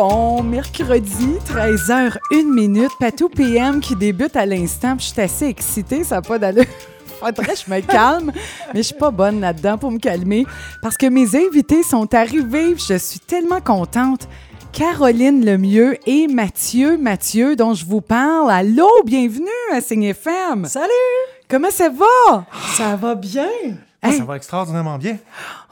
Bon, mercredi, 13h, 1 minute, Patou PM qui débute à l'instant. Je suis assez excitée, ça n'a pas d'allure. Faudrait que je me calme, mais je suis pas bonne là-dedans pour me calmer parce que mes invités sont arrivés. Je suis tellement contente. Caroline Lemieux et Mathieu Mathieu, dont je vous parle. Allô, bienvenue à Signe FM. Salut! Comment ça va? Ça va bien? Ah. Ça va extraordinairement bien.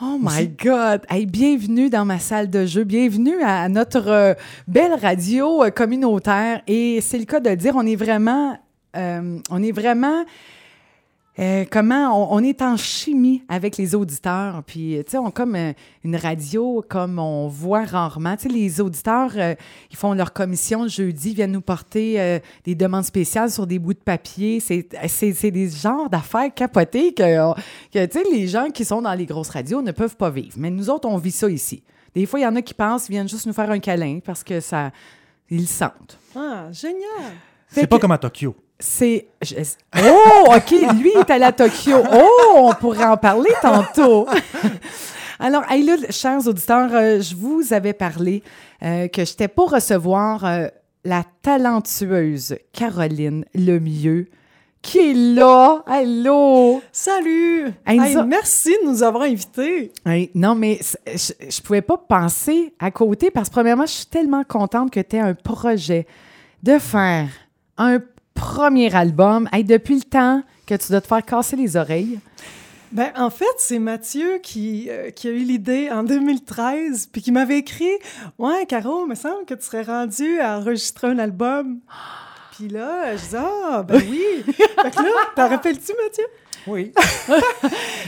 Oh my God! Hey, bienvenue dans ma salle de jeu. Bienvenue à notre euh, belle radio euh, communautaire. Et c'est le cas de le dire, on est vraiment... euh, on est vraiment... euh, comment on, on est en chimie avec les auditeurs puis tu sais on comme euh, une radio comme on voit rarement. Tu sais les auditeurs euh, ils font leur commission le jeudi viennent nous porter euh, des demandes spéciales sur des bouts de papier. C'est des genres d'affaires capotées que, que tu sais les gens qui sont dans les grosses radios ne peuvent pas vivre. Mais nous autres on vit ça ici. Des fois il y en a qui pensent ils viennent juste nous faire un câlin parce que ça ils le sentent. Ah, génial! C'est pas que- comme à Tokyo. C'est. Oh, OK, lui est allé à Tokyo. Oh, on pourrait en parler tantôt. Alors, hey, là, chers auditeurs, euh, je vous avais parlé euh, que j'étais pour recevoir euh, la talentueuse Caroline Lemieux, qui est là. Allô! Salut! Hey, Hey, nous a- merci de nous avoir invités. Hey, non, mais je, je pouvais pas penser à côté parce que, premièrement, je suis tellement contente que tu aies un projet de faire un premier album. Hey, depuis le temps que tu dois te faire casser les oreilles. Ben, en fait, c'est Mathieu qui, euh, qui a eu l'idée en 2013, puis qui m'avait écrit Ouais, Caro, il me semble que tu serais rendu à enregistrer un album. Puis là, je dis Ah, ben oui! fait que là, t'en rappelles-tu, Mathieu? Oui.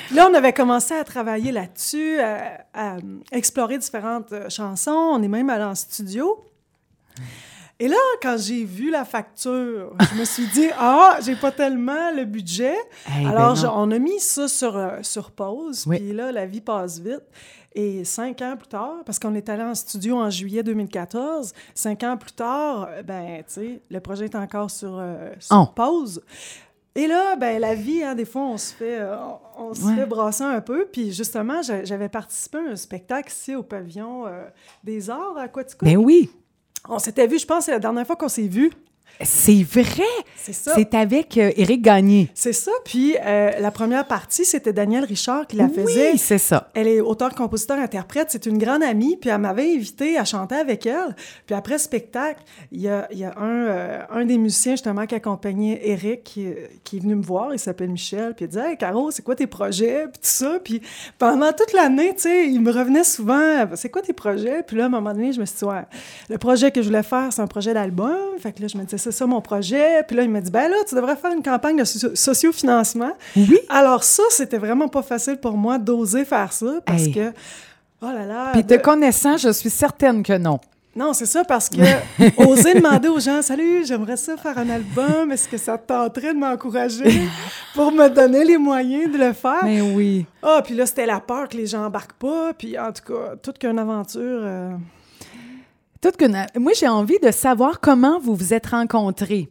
Puis là, on avait commencé à travailler là-dessus, à, à, explorer différentes euh, chansons. On est même allé en studio. Et là, quand j'ai vu la facture, je me suis dit, ah, j'ai pas tellement le budget. Hey, ben Alors, je- on a mis ça sur, euh, sur pause. Oui. Puis là, la vie passe vite. Et cinq ans plus tard, parce qu'on est allé en studio en juillet 2014, cinq ans plus tard, euh, ben, tu sais, le projet est encore sur, euh, sur Oh. pause. Et là, ben, la vie, hein, des fois, on se fait, euh, on, se Ouais. fait brasser un peu. Puis justement, j'a- j'avais participé à un spectacle ici au pavillon euh, des arts à Quatico. Ben oui, On s'était vu, je pense, c'est la dernière fois qu'on s'est vu. C'est vrai. C'est ça. C'est avec euh, Éric Gagné. C'est ça. Puis euh, la première partie, c'était Daniel Richard qui la faisait. Oui, c'est ça. Elle est auteur, compositeur, interprète. C'est une grande amie. Puis elle m'avait invité à chanter avec elle. Puis après le spectacle, il y a, il y a un, euh, un des musiciens justement qui accompagnait Eric qui, qui est venu me voir. Il s'appelle Michel. Puis il dit Hey, Caro, c'est quoi tes projets? Puis tout ça. Puis pendant toute l'année, tu sais, il me revenait souvent C'est quoi tes projets? Puis là, à un moment donné, je me suis dit Ouais, le projet que je voulais faire, c'est un projet d'album. Fait que là, je me disais C'est ça mon projet. Puis là, il m'a dit Ben là, tu devrais faire une campagne de socio- sociofinancement. Oui. Alors ça, c'était vraiment pas facile pour moi d'oser faire ça parce Hey. que, oh là là. Puis te de- connaissant, je suis certaine que non. Non, c'est ça parce que oser demander aux gens, salut, j'aimerais ça faire un album, est-ce que ça te tenterait de m'encourager pour me donner les moyens de le faire? Mais oui. Ah, puis là, c'était la peur que les gens embarquent pas, puis en tout cas, toute qu'une aventure. euh, Tout que, moi, j'ai envie de savoir comment vous vous êtes rencontrés.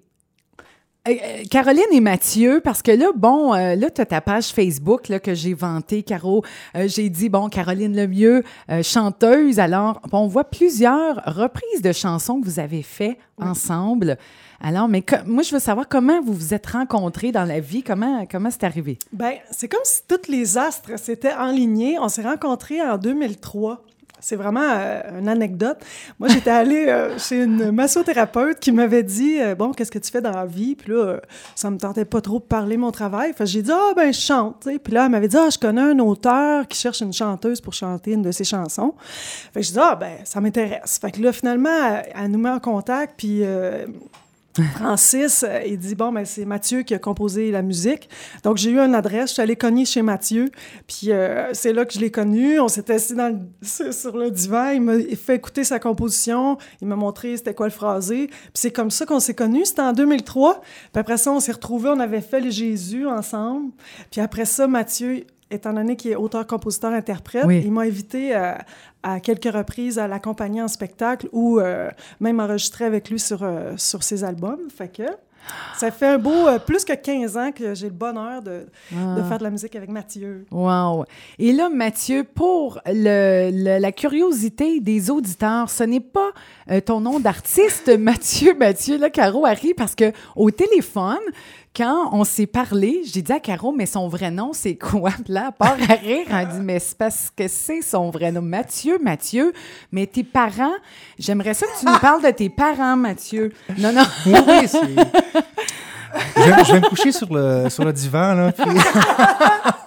Euh, euh, Caroline et Mathieu, parce que là, bon, euh, là, tu as ta page Facebook là, que j'ai vantée, Caro. Euh, j'ai dit, bon, Caroline Lemieux, euh, chanteuse. Alors, on voit plusieurs reprises de chansons que vous avez fait ensemble. Alors, mais moi, je veux savoir comment vous vous êtes rencontrés dans la vie, comment, comment c'est arrivé? Ben, c'est comme si tous les astres s'étaient enlignés. On s'est rencontrés en 2003. C'est vraiment euh, une anecdote. Moi, j'étais allée euh, chez une massothérapeute qui m'avait dit euh, Bon, qu'est-ce que tu fais dans la vie? Puis là, ça me tentait pas trop de parler mon travail. Fait j'ai dit Ah, ben, je chante. Puis là, elle m'avait dit Ah, je connais un auteur qui cherche une chanteuse pour chanter une de ses chansons. Fait que j'ai dit Ah, ben, ça m'intéresse. Fait que là, finalement, elle, elle nous met en contact. Puis. Francis, euh, il dit bon, ben, c'est Mathieu qui a composé la musique. Donc, j'ai eu une adresse, je suis allée cogner chez Mathieu. Puis, euh, c'est là que je l'ai connu. On s'est assis sur le divan. Il m'a fait écouter sa composition. Il m'a montré c'était quoi le phrasé. Puis, c'est comme ça qu'on s'est connus. C'était en 2003. Puis, après ça, on s'est retrouvés. On avait fait le Jésus ensemble. Puis, après ça, Mathieu, étant donné qu'il est auteur, compositeur, interprète, Oui. il m'a invité à, à quelques reprises à l'accompagner en spectacle ou euh, même enregistrer avec lui sur, euh, sur ses albums. Fait que Ça fait un beau euh, plus que 15 ans que j'ai le bonheur de, Ah. de faire de la musique avec Mathieu. Wow. Et là, Mathieu, pour le- le- la curiosité des auditeurs, ce n'est pas euh, ton nom d'artiste, Mathieu, Mathieu, là, Caro arrive parce que au téléphone, quand on s'est parlé, j'ai dit à Caro, mais son vrai nom, c'est quoi? Puis là, à part à rire, elle dit, mais c'est parce que c'est son vrai nom. Mathieu, Mathieu, mais tes parents, j'aimerais ça que tu nous parles de tes parents, Mathieu. Non, non. Oui, oui, c'est. Je vais, je vais me coucher sur le, sur le divan, là. puis-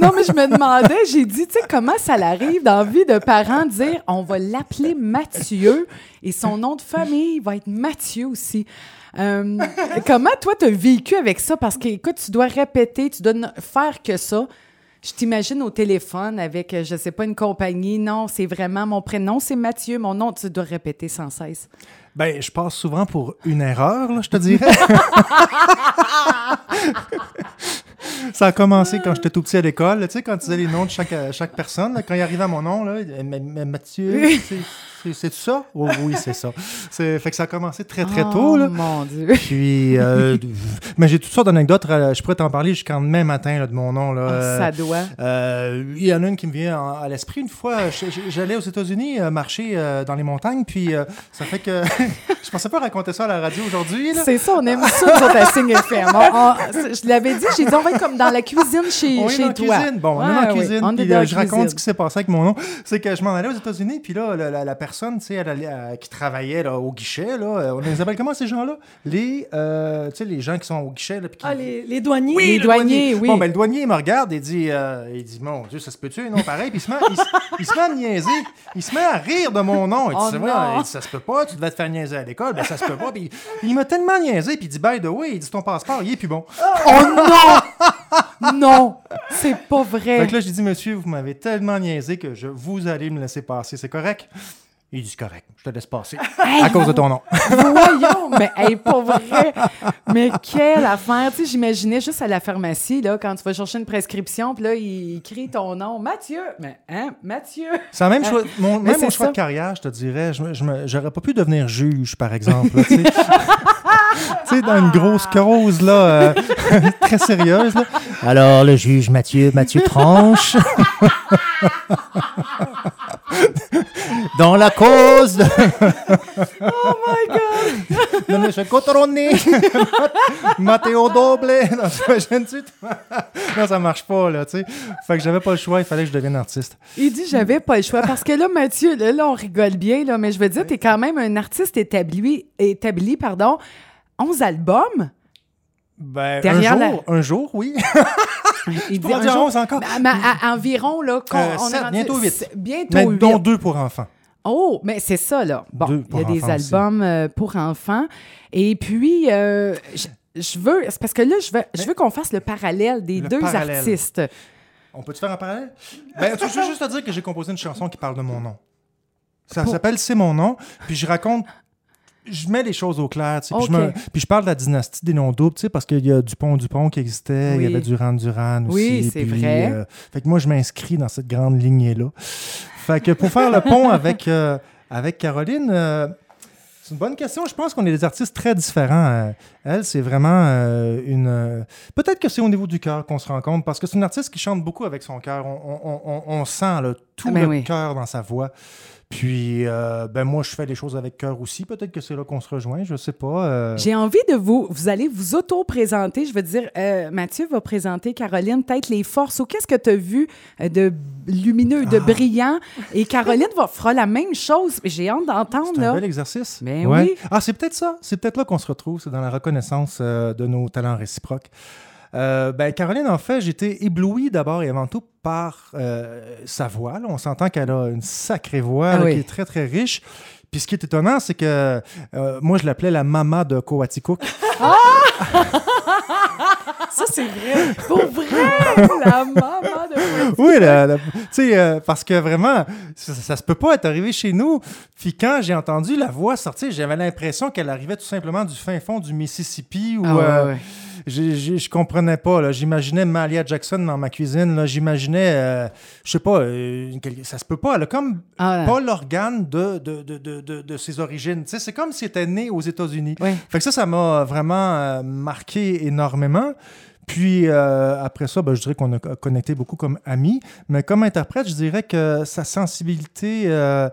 Non, mais je me demandais, j'ai dit, tu sais, comment ça l'arrive dans la vie de parents de dire, on va l'appeler Mathieu et son nom de famille va être Mathieu aussi. Euh, comment toi, tu as vécu avec ça? Parce que, écoute, tu dois répéter, tu dois ne faire que ça. Je t'imagine au téléphone avec, euh, je sais pas, une compagnie. Non, c'est vraiment mon prénom, c'est Mathieu. Mon nom, tu dois répéter sans cesse. Ben, je passe souvent pour une erreur, là, je te dirais. Ça a commencé quand j'étais tout petit à l'école. Tu sais, quand tu disais les noms de chaque, euh, chaque personne, là, quand il arrivait à mon nom, là, Ma- Ma- Mathieu, c'est- ça? Oh, oui, c'est ça. C'est- Fait que ça a commencé très, très tôt. Oh, Là. mon Dieu. Puis, euh, mais j'ai toutes sortes d'anecdotes. euh, Je pourrais t'en parler jusqu'en demain matin là, de mon nom. Là. Ah, ça doit. euh, Il y en a une qui me vient en- à l'esprit. Une fois, j'allais aux États-Unis marcher dans les montagnes, puis ça fait que je pensais pas raconter ça à la radio aujourd'hui. C'est ça, on aime ça, nous autres, à Signe FM. On- on- je l'avais dit, j'ai dit, on va être comme dans la cuisine chez, On est chez dans toi. cuisine. Bon, on est dans la oui, cuisine. on est puis, dans la je raconte ce qui s'est passé avec mon nom. C'est que je m'en allais aux États-Unis, puis là, la, la- la personne, elle qui travaillait là, au guichet, là, euh, on les appelle comment ces gens-là? Les, euh, tu sais, les gens qui sont au guichet, là, puis qui- Ah, les, les douaniers. Les le douaniers, oui. Bon, ben, le douanier, il me regarde et dit, euh, il dit, mon Dieu, ça se peut-tu? Non, pareil. Puis il se, met, il, se- il se met à me niaiser. Il se met à rire de mon nom. Il dit, Oh C'est non. vrai, il dit, ça se peut pas, tu devais te faire niaiser à l'école. Ben, ça se peut pas. Puis il m'a tellement niaisé. Puis il dit, by the way, il dit, ton passeport, il est plus bon. Oh non! non! C'est pas vrai. Fait que là, j'ai dit, monsieur, vous m'avez tellement niaisé que je, vous allez me laisser passer. C'est correct? Il dit, c'est correct. Je te laisse passer. Hey, à cause de ton nom. Voyons! Mais, hey, pas vrai! Mais quelle affaire! Tu sais, j'imaginais juste à la pharmacie, là, quand tu vas chercher une prescription, puis là, il crie ton nom. Mathieu! Mais, hein? Mathieu! C'est même choix, mon, même mon choix ça. de carrière, je te dirais. Je, me- je me- j'aurais pas pu devenir juge, par exemple. là, tu sais. Tu sais, dans une grosse cause, là, euh, très sérieuse. là. Alors, le juge Mathieu, Mathieu Tranche. Dans la cause de... Oh my God! de M. Cotroni. Matteo Doble. Non, non, ça marche pas, là, tu sais. Fait que j'avais pas le choix, il fallait que je devienne artiste. Il dit j'avais pas le choix parce que là Mathieu là, là, on rigole bien là mais je veux dire tu es quand même un artiste établi établi pardon 11 albums? Ben, Derrière un la- jour, un jour, oui. il Je pourrais un jour- 11 encore. Mais- mais à- environ là qu'on- Euh, on est rendu- bientôt huit. c'est- bientôt Mais dont deux pour enfants. Oh, mais c'est ça, là. Bon, il y a des aussi. albums euh, pour enfants. Et puis, euh, je, je veux... C'est parce que là, je veux, je veux qu'on fasse le parallèle des Le deux parallèle. artistes. On peut-tu faire un parallèle? Ben, tu veux juste te dire que j'ai composé une chanson qui parle de mon nom. Ça Pour- s'appelle C'est mon nom, puis je raconte. Je mets les choses au clair, puis, je Ok. me- puis je parle de la dynastie des noms doubles, parce qu'il y a Dupont-Dupont qui existait, il y avait Durand-Durand aussi. Oui, c'est vrai. euh, fait que moi, je m'inscris dans cette grande lignée-là. Fait que pour faire le pont avec, euh, avec Caroline, euh, c'est une bonne question. Je pense qu'on est des artistes très différents. Euh, elle, c'est vraiment une. Peut-être que c'est au niveau du cœur qu'on se rend compte, parce que c'est une artiste qui chante beaucoup avec son cœur. On, on- on- on sent là, tout Ah ben le oui. cœur dans sa voix. Puis, euh, ben moi, je fais les choses avec cœur aussi. Peut-être que c'est là qu'on se rejoint, je sais pas. euh. J'ai envie de vous... Vous allez vous auto-présenter. Je veux dire, euh, Mathieu va présenter Caroline peut-être les forces ou qu'est-ce que tu as vu de lumineux, Ah. de brillant? Et Caroline va, fera la même chose. J'ai hâte d'entendre, C'est un là. bel exercice. Ben oui. Ah, c'est peut-être ça. C'est peut-être là qu'on se retrouve. C'est dans la reconnaissance de nos talents réciproques. Euh, ben, Caroline, en fait, j'étais ébloui d'abord et avant tout par euh, sa voix. là. On s'entend qu'elle a une sacrée voix Ah là, oui. qui est très, très riche. Puis ce qui est étonnant, c'est que euh, moi, je l'appelais la maman de Coaticook. Ça, c'est vrai. Pour vrai! la maman de... oui, tu sais, euh, parce que vraiment, ça, ça se peut pas être arrivé chez nous. Puis quand j'ai entendu la voix sortir, j'avais l'impression qu'elle arrivait tout simplement du fin fond du Mississippi ou Ah ouais, euh, ouais. Je comprenais pas. là. J'imaginais Malia Jackson dans ma cuisine. là. J'imaginais, euh, je sais pas, euh, ça se peut pas. Elle a comme Ah, pas l'organe de, de, de, de, de- de ses origines. C'est comme si elle était née aux États-Unis. Oui. Fait que ça, ça m'a vraiment euh, marqué énormément. Puis euh, après ça, ben, je dirais qu'on a co- connecté beaucoup comme amis. Mais comme interprète, je dirais que sa sensibilité euh,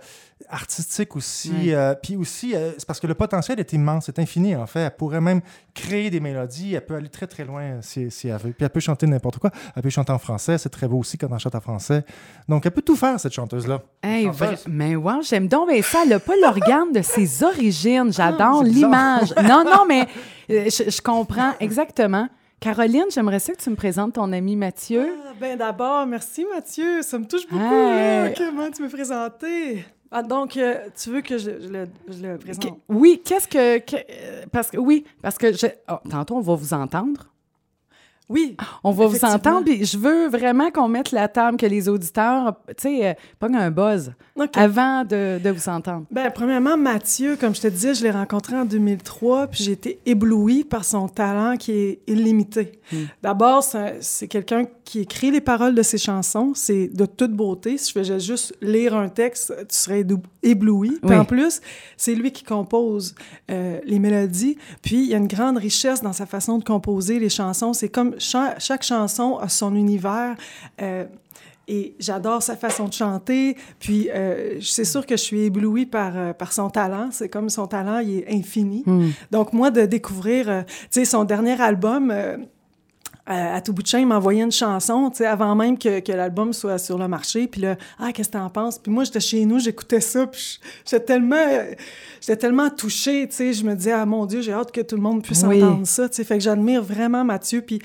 artistique aussi, euh, puis aussi, euh, c'est parce que le potentiel est immense, c'est infini en fait. Elle pourrait même créer des mélodies, elle peut aller très très loin euh, si, si elle veut. Puis elle peut chanter n'importe quoi. Elle peut chanter en français, c'est très beau aussi quand elle chante en français. Donc elle peut tout faire, cette chanteuse-là. Hey, En fait, vra- mais ouais, j'aime donc bien ça. Elle n'a pas l'organe de ses origines. J'adore Ah, l'image. Non, non, mais je, je comprends exactement. Caroline, j'aimerais ça que tu me présentes ton ami Mathieu. Ah, ben d'abord, merci Mathieu. Ça me touche beaucoup. Hey. là. Comment tu me présenté? Ah, donc, euh, tu veux que je, je le, je le présente? Oui, qu'est-ce que, que- euh, Parce que oui, parce que je, oh, tantôt, on va vous entendre. Oui. On va vous entendre, puis je veux vraiment qu'on mette la table, que les auditeurs, tu sais, euh, pognent un buzz avant de, de vous entendre. Ben, premièrement, Mathieu, comme je te disais, je l'ai rencontré en 2003, puis j'ai été éblouie par son talent qui est illimité. Hmm. D'abord, c'est un- c'est quelqu'un qui écrit les paroles de ses chansons. C'est de toute beauté. Si je faisais juste lire un texte, tu serais ébloui. Puis Oui. en plus, c'est lui qui compose euh, les mélodies. Puis il y a une grande richesse dans sa façon de composer les chansons. C'est comme cha- chaque chanson a son univers. euh, et j'adore sa façon de chanter. Puis, euh, c'est sûr que je suis éblouie par, euh, par son talent. C'est comme son talent, il est infini. Hmm. Donc, moi, de découvrir, euh, tu sais, son dernier album, à, tout bout de champ, il m'envoyait une chanson, tu sais, avant même que, que l'album soit sur le marché. Puis là, ah, qu'est-ce que t'en penses? Puis moi, j'étais chez nous, j'écoutais ça, puis j'étais tellement, j'étais tellement touchée, tu sais. Je me disais, ah mon Dieu, j'ai hâte que tout le monde puisse Oui. entendre ça, tu sais. Fait que j'admire vraiment Mathieu. Puis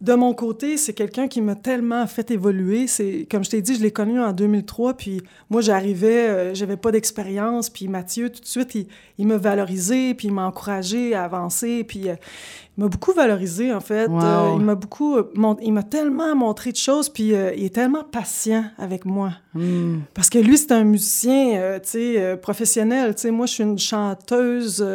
de mon côté, c'est quelqu'un qui m'a tellement fait évoluer. C'est comme je t'ai dit, je l'ai connu en 2003, puis moi j'arrivais, euh, j'avais pas d'expérience, puis Mathieu tout de suite il, il m'a valorisé, puis il m'a encouragé à avancer, puis euh, il m'a beaucoup valorisé en fait. Wow. Euh, il m'a beaucoup, euh, mon- il m'a tellement montré de choses, puis euh, il est tellement patient avec moi. Hmm. Parce que lui, c'est un musicien, euh, tu sais, professionnel. Tu sais, moi, je suis une chanteuse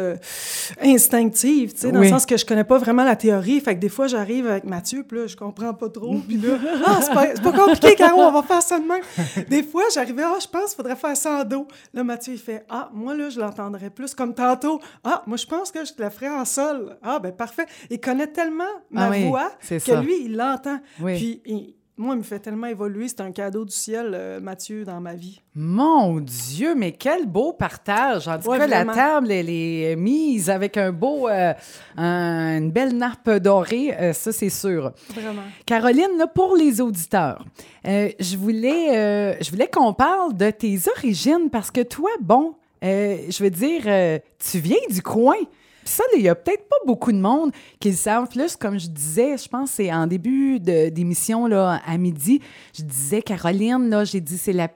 instinctive, tu sais, dans Oui. le sens que je connais pas vraiment la théorie. Fait que des fois, j'arrive avec Mathieu, puis là, je comprends pas trop. Puis là, ah, c'est pas, compliqué, Caro, on va faire ça de même. Des fois, j'arrivais, ah, je pense qu'il faudrait faire ça en do. Là, Mathieu, il fait, ah, moi, là, je l'entendrais plus comme tantôt. Ah, moi, je pense que je te la ferais en sol. Ah, ben parfait. Il connaît tellement ma Ah oui, voix que ça. lui, il l'entend. Oui. Puis, il- moi, il me fait tellement évoluer. C'est un cadeau du ciel, euh, Mathieu, dans ma vie. Mon Dieu, mais quel beau partage. En tout Ouais, cas, la table, elle est mise avec un beau, euh, un- une belle nappe dorée, euh, ça, c'est sûr. Vraiment. Caroline, là, pour les auditeurs, euh, je voulais, euh, je voulais qu'on parle de tes origines parce que toi, bon, euh, je veux dire, euh, tu viens du coin. Puis ça, là, il y a peut-être pas beaucoup de monde qui le savent. Plus, comme je disais, je pense que c'est en début d'émission, là, à midi, je disais, Caroline, là, j'ai dit, c'est la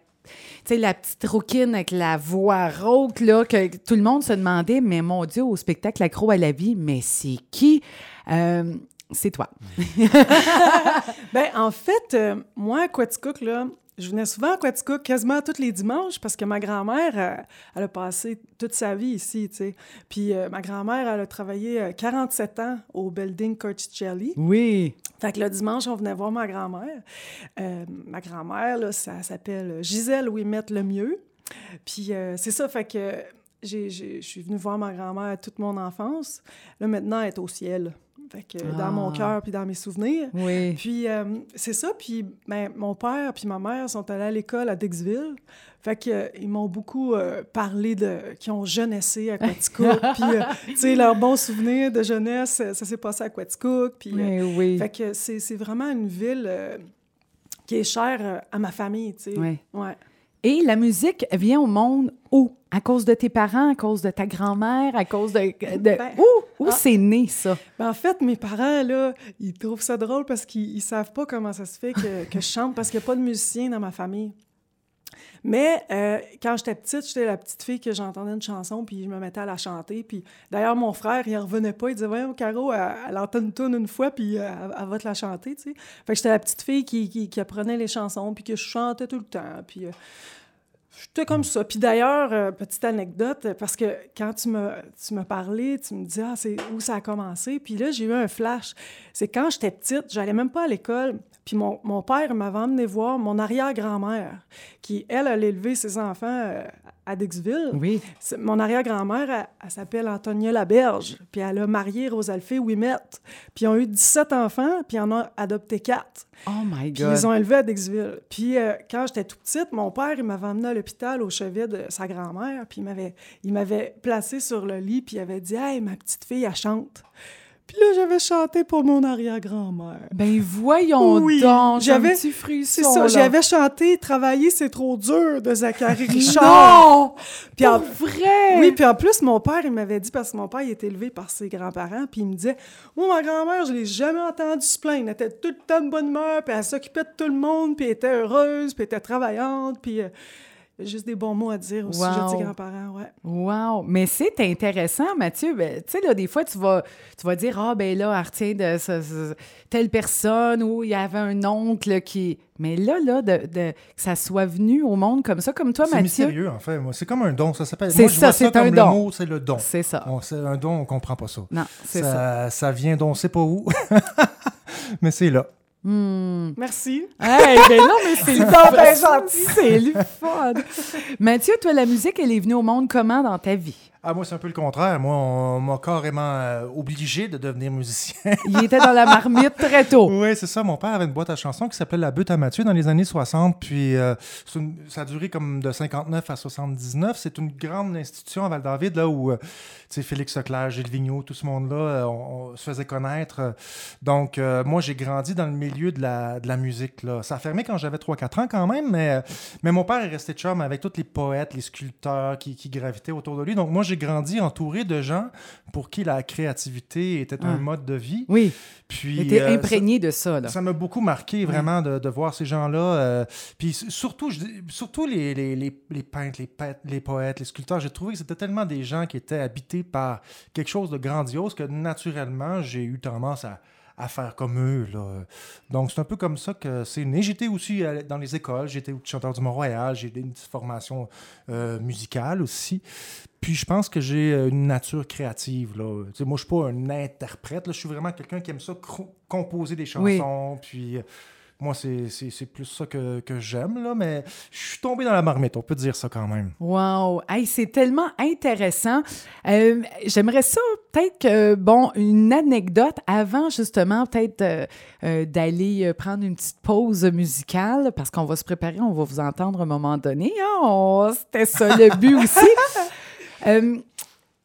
tu sais, la petite rouquine avec la voix rauque, là, que tout le monde se demandait, mais mon Dieu, au spectacle Accro à la vie, mais c'est qui? Euh, c'est toi. Ben, en fait, euh, moi, à Quaticook, là, je venais souvent à Quaticook quasiment tous les dimanches parce que ma grand-mère, euh, elle a passé toute sa vie ici, tu sais. Puis euh, ma grand-mère, elle a travaillé euh, 47 ans au building Corticelli. Oui. Fait que le dimanche, on venait voir ma grand-mère. Euh, ma grand-mère, là, ça s'appelle Gisèle Ouimette Lemieux. Puis euh, c'est ça, fait que je suis venue voir ma grand-mère toute mon enfance. Là, maintenant, elle est au ciel. Fait que dans mon Ah. cœur puis dans mes souvenirs. Oui. Puis euh, c'est ça, puis ben, mon père puis ma mère sont allés à l'école à Dixville. Fait que euh, ils m'ont beaucoup euh, parlé de qui ont jeunessé à Quaticook, puis tu sais leurs bons souvenirs de jeunesse, ça s'est passé à Quaticook, puis Oui, oui. fait que c'est vraiment une ville qui est chère à ma famille, tu sais. Oui. Ouais. Et la musique vient au monde où? À cause de tes parents, à cause de ta grand-mère, à cause de... de- Ben, où? Où ah. c'est né, ça? Ben, en fait, mes parents, là, ils trouvent ça drôle parce qu'ils ils savent pas comment ça se fait que, que je chante parce qu'il n'y a pas de musicien dans ma famille. Mais euh, quand j'étais petite, j'étais la petite fille que j'entendais une chanson puis je me mettais à la chanter. Puis d'ailleurs, mon frère, il en revenait pas. Il disait Voyons, Caro, elle, elle entend une tune une fois puis euh, elle, va te la chanter. tu que j'étais la petite fille qui, apprenait les chansons puis que je chantais tout le temps. Puis. euh, J'étais comme ça. Puis d'ailleurs, petite anecdote, parce que quand tu me, tu me parlais, tu me dis ah, c'est où ça a commencé? Puis là, j'ai eu un flash. C'est quand j'étais petite, j'allais même pas à l'école. Puis mon, mon père m'avait emmené voir mon arrière-grand-mère, qui, elle, allait élever ses enfants euh, à Dixville. Oui. Mon arrière-grand-mère, elle, elle s'appelle Antonia Laberge, puis elle a marié Rosalfée Ouimette. Puis ils ont eu 17 enfants, puis ils en ont adopté 4. Oh my Puis God. ils ont élevé à Dixville. Puis euh, quand j'étais tout petite, mon père, il m'avait emmené à l'hôpital au chevet de sa grand-mère, puis il m'avait, il m'avait placé sur le lit, puis il avait dit « Hey, ma petite fille, elle chante. » Puis là, j'avais chanté pour mon arrière-grand-mère. Ben voyons Oui, donc, j'avais- petit frisson. C'est ça, j'avais chanté « Travailler, c'est trop dur » de Zachary Richard. Non! Puis en- vrai! Oui, puis en plus, mon père, il m'avait dit, parce que mon père, il était élevé par ses grands-parents, puis il me disait, moi, ma grand-mère, je l'ai jamais entendu se plaindre. Elle était tout le temps de bonne humeur, puis elle s'occupait de tout le monde, puis elle était heureuse, puis elle était travaillante, puis euh, juste des bons mots à dire au sujet de ses Wow. grands-parents, ouais. Wow! Mais c'est intéressant, Mathieu. Ben, tu sais, là, des fois, tu vas, tu vas dire Ah, ben là, elle retient de ce- ce- telle personne ou il y avait un oncle qui. Mais là, là, de, de- que ça soit venu au monde comme ça, comme toi, C'est Mathieu. mystérieux, en fait. Moi, C'est comme un don. Ça s'appelle. C'est Moi, je ça, vois c'est un le don. mot, c'est le don. C'est ça. C'est un don, on comprend pas ça. Non, c'est ça. ça. Ça vient d'on sait pas où. Mais c'est là. Hmm. Merci. Hey, ben non, mais c'est le gentil. C'est le fun. Mathieu, toi, la musique, elle est venue au monde comment dans ta vie? Ah, moi, c'est un peu le contraire. Moi, on m'a carrément euh, obligé de devenir musicien. Il était dans la marmite très tôt. oui, c'est ça. Mon père avait une boîte à chansons qui s'appelait La Butte à Mathieu dans les années 60. Puis euh, une- ça a duré comme de 59 à 79. C'est une grande institution à Val-David, là où euh, Félix Leclerc, Gilles Vigneault, tout ce monde-là, euh, on, on se faisait connaître. Donc, moi, j'ai grandi dans le milieu de la, de la musique. Là. Ça a fermé quand j'avais 3-4 ans quand même, mais, mais mon père est resté chum avec tous les poètes, les sculpteurs qui, qui gravitaient autour de lui. Donc, moi, j'ai grandi entouré de gens pour qui la créativité était un Ah. mode de vie. Oui, Puis, était euh, imprégné de ça. Là. ça m'a beaucoup marqué vraiment de, de voir ces gens-là. euh, puis surtout, je surtout les, les, les, les peintres, les poètes, les sculpteurs, j'ai trouvé que c'était tellement des gens qui étaient habités par quelque chose de grandiose que naturellement, j'ai eu tendance à, à faire comme eux. Là. Donc, c'est un peu comme ça que c'est né. J'étais aussi euh, dans les écoles, j'étais chanteur du Mont-Royal, j'ai une petite formation euh, musicale aussi. Puis je pense que j'ai euh, une nature créative. Là. Moi, je suis pas un interprète. Là. Je suis vraiment quelqu'un qui aime ça composer des Oui. chansons. Puis moi, c'est, plus ça que, que j'aime. Là. Mais je suis tombé dans la marmite, on peut dire ça quand même. Wow! Hey, c'est tellement intéressant. Euh, J'aimerais ça, peut-être que, bon, une anecdote avant, justement, peut-être euh, euh, d'aller prendre une petite pause musicale, parce qu'on va se préparer, on va vous entendre à un moment donné. hein. On- C'était ça le but aussi.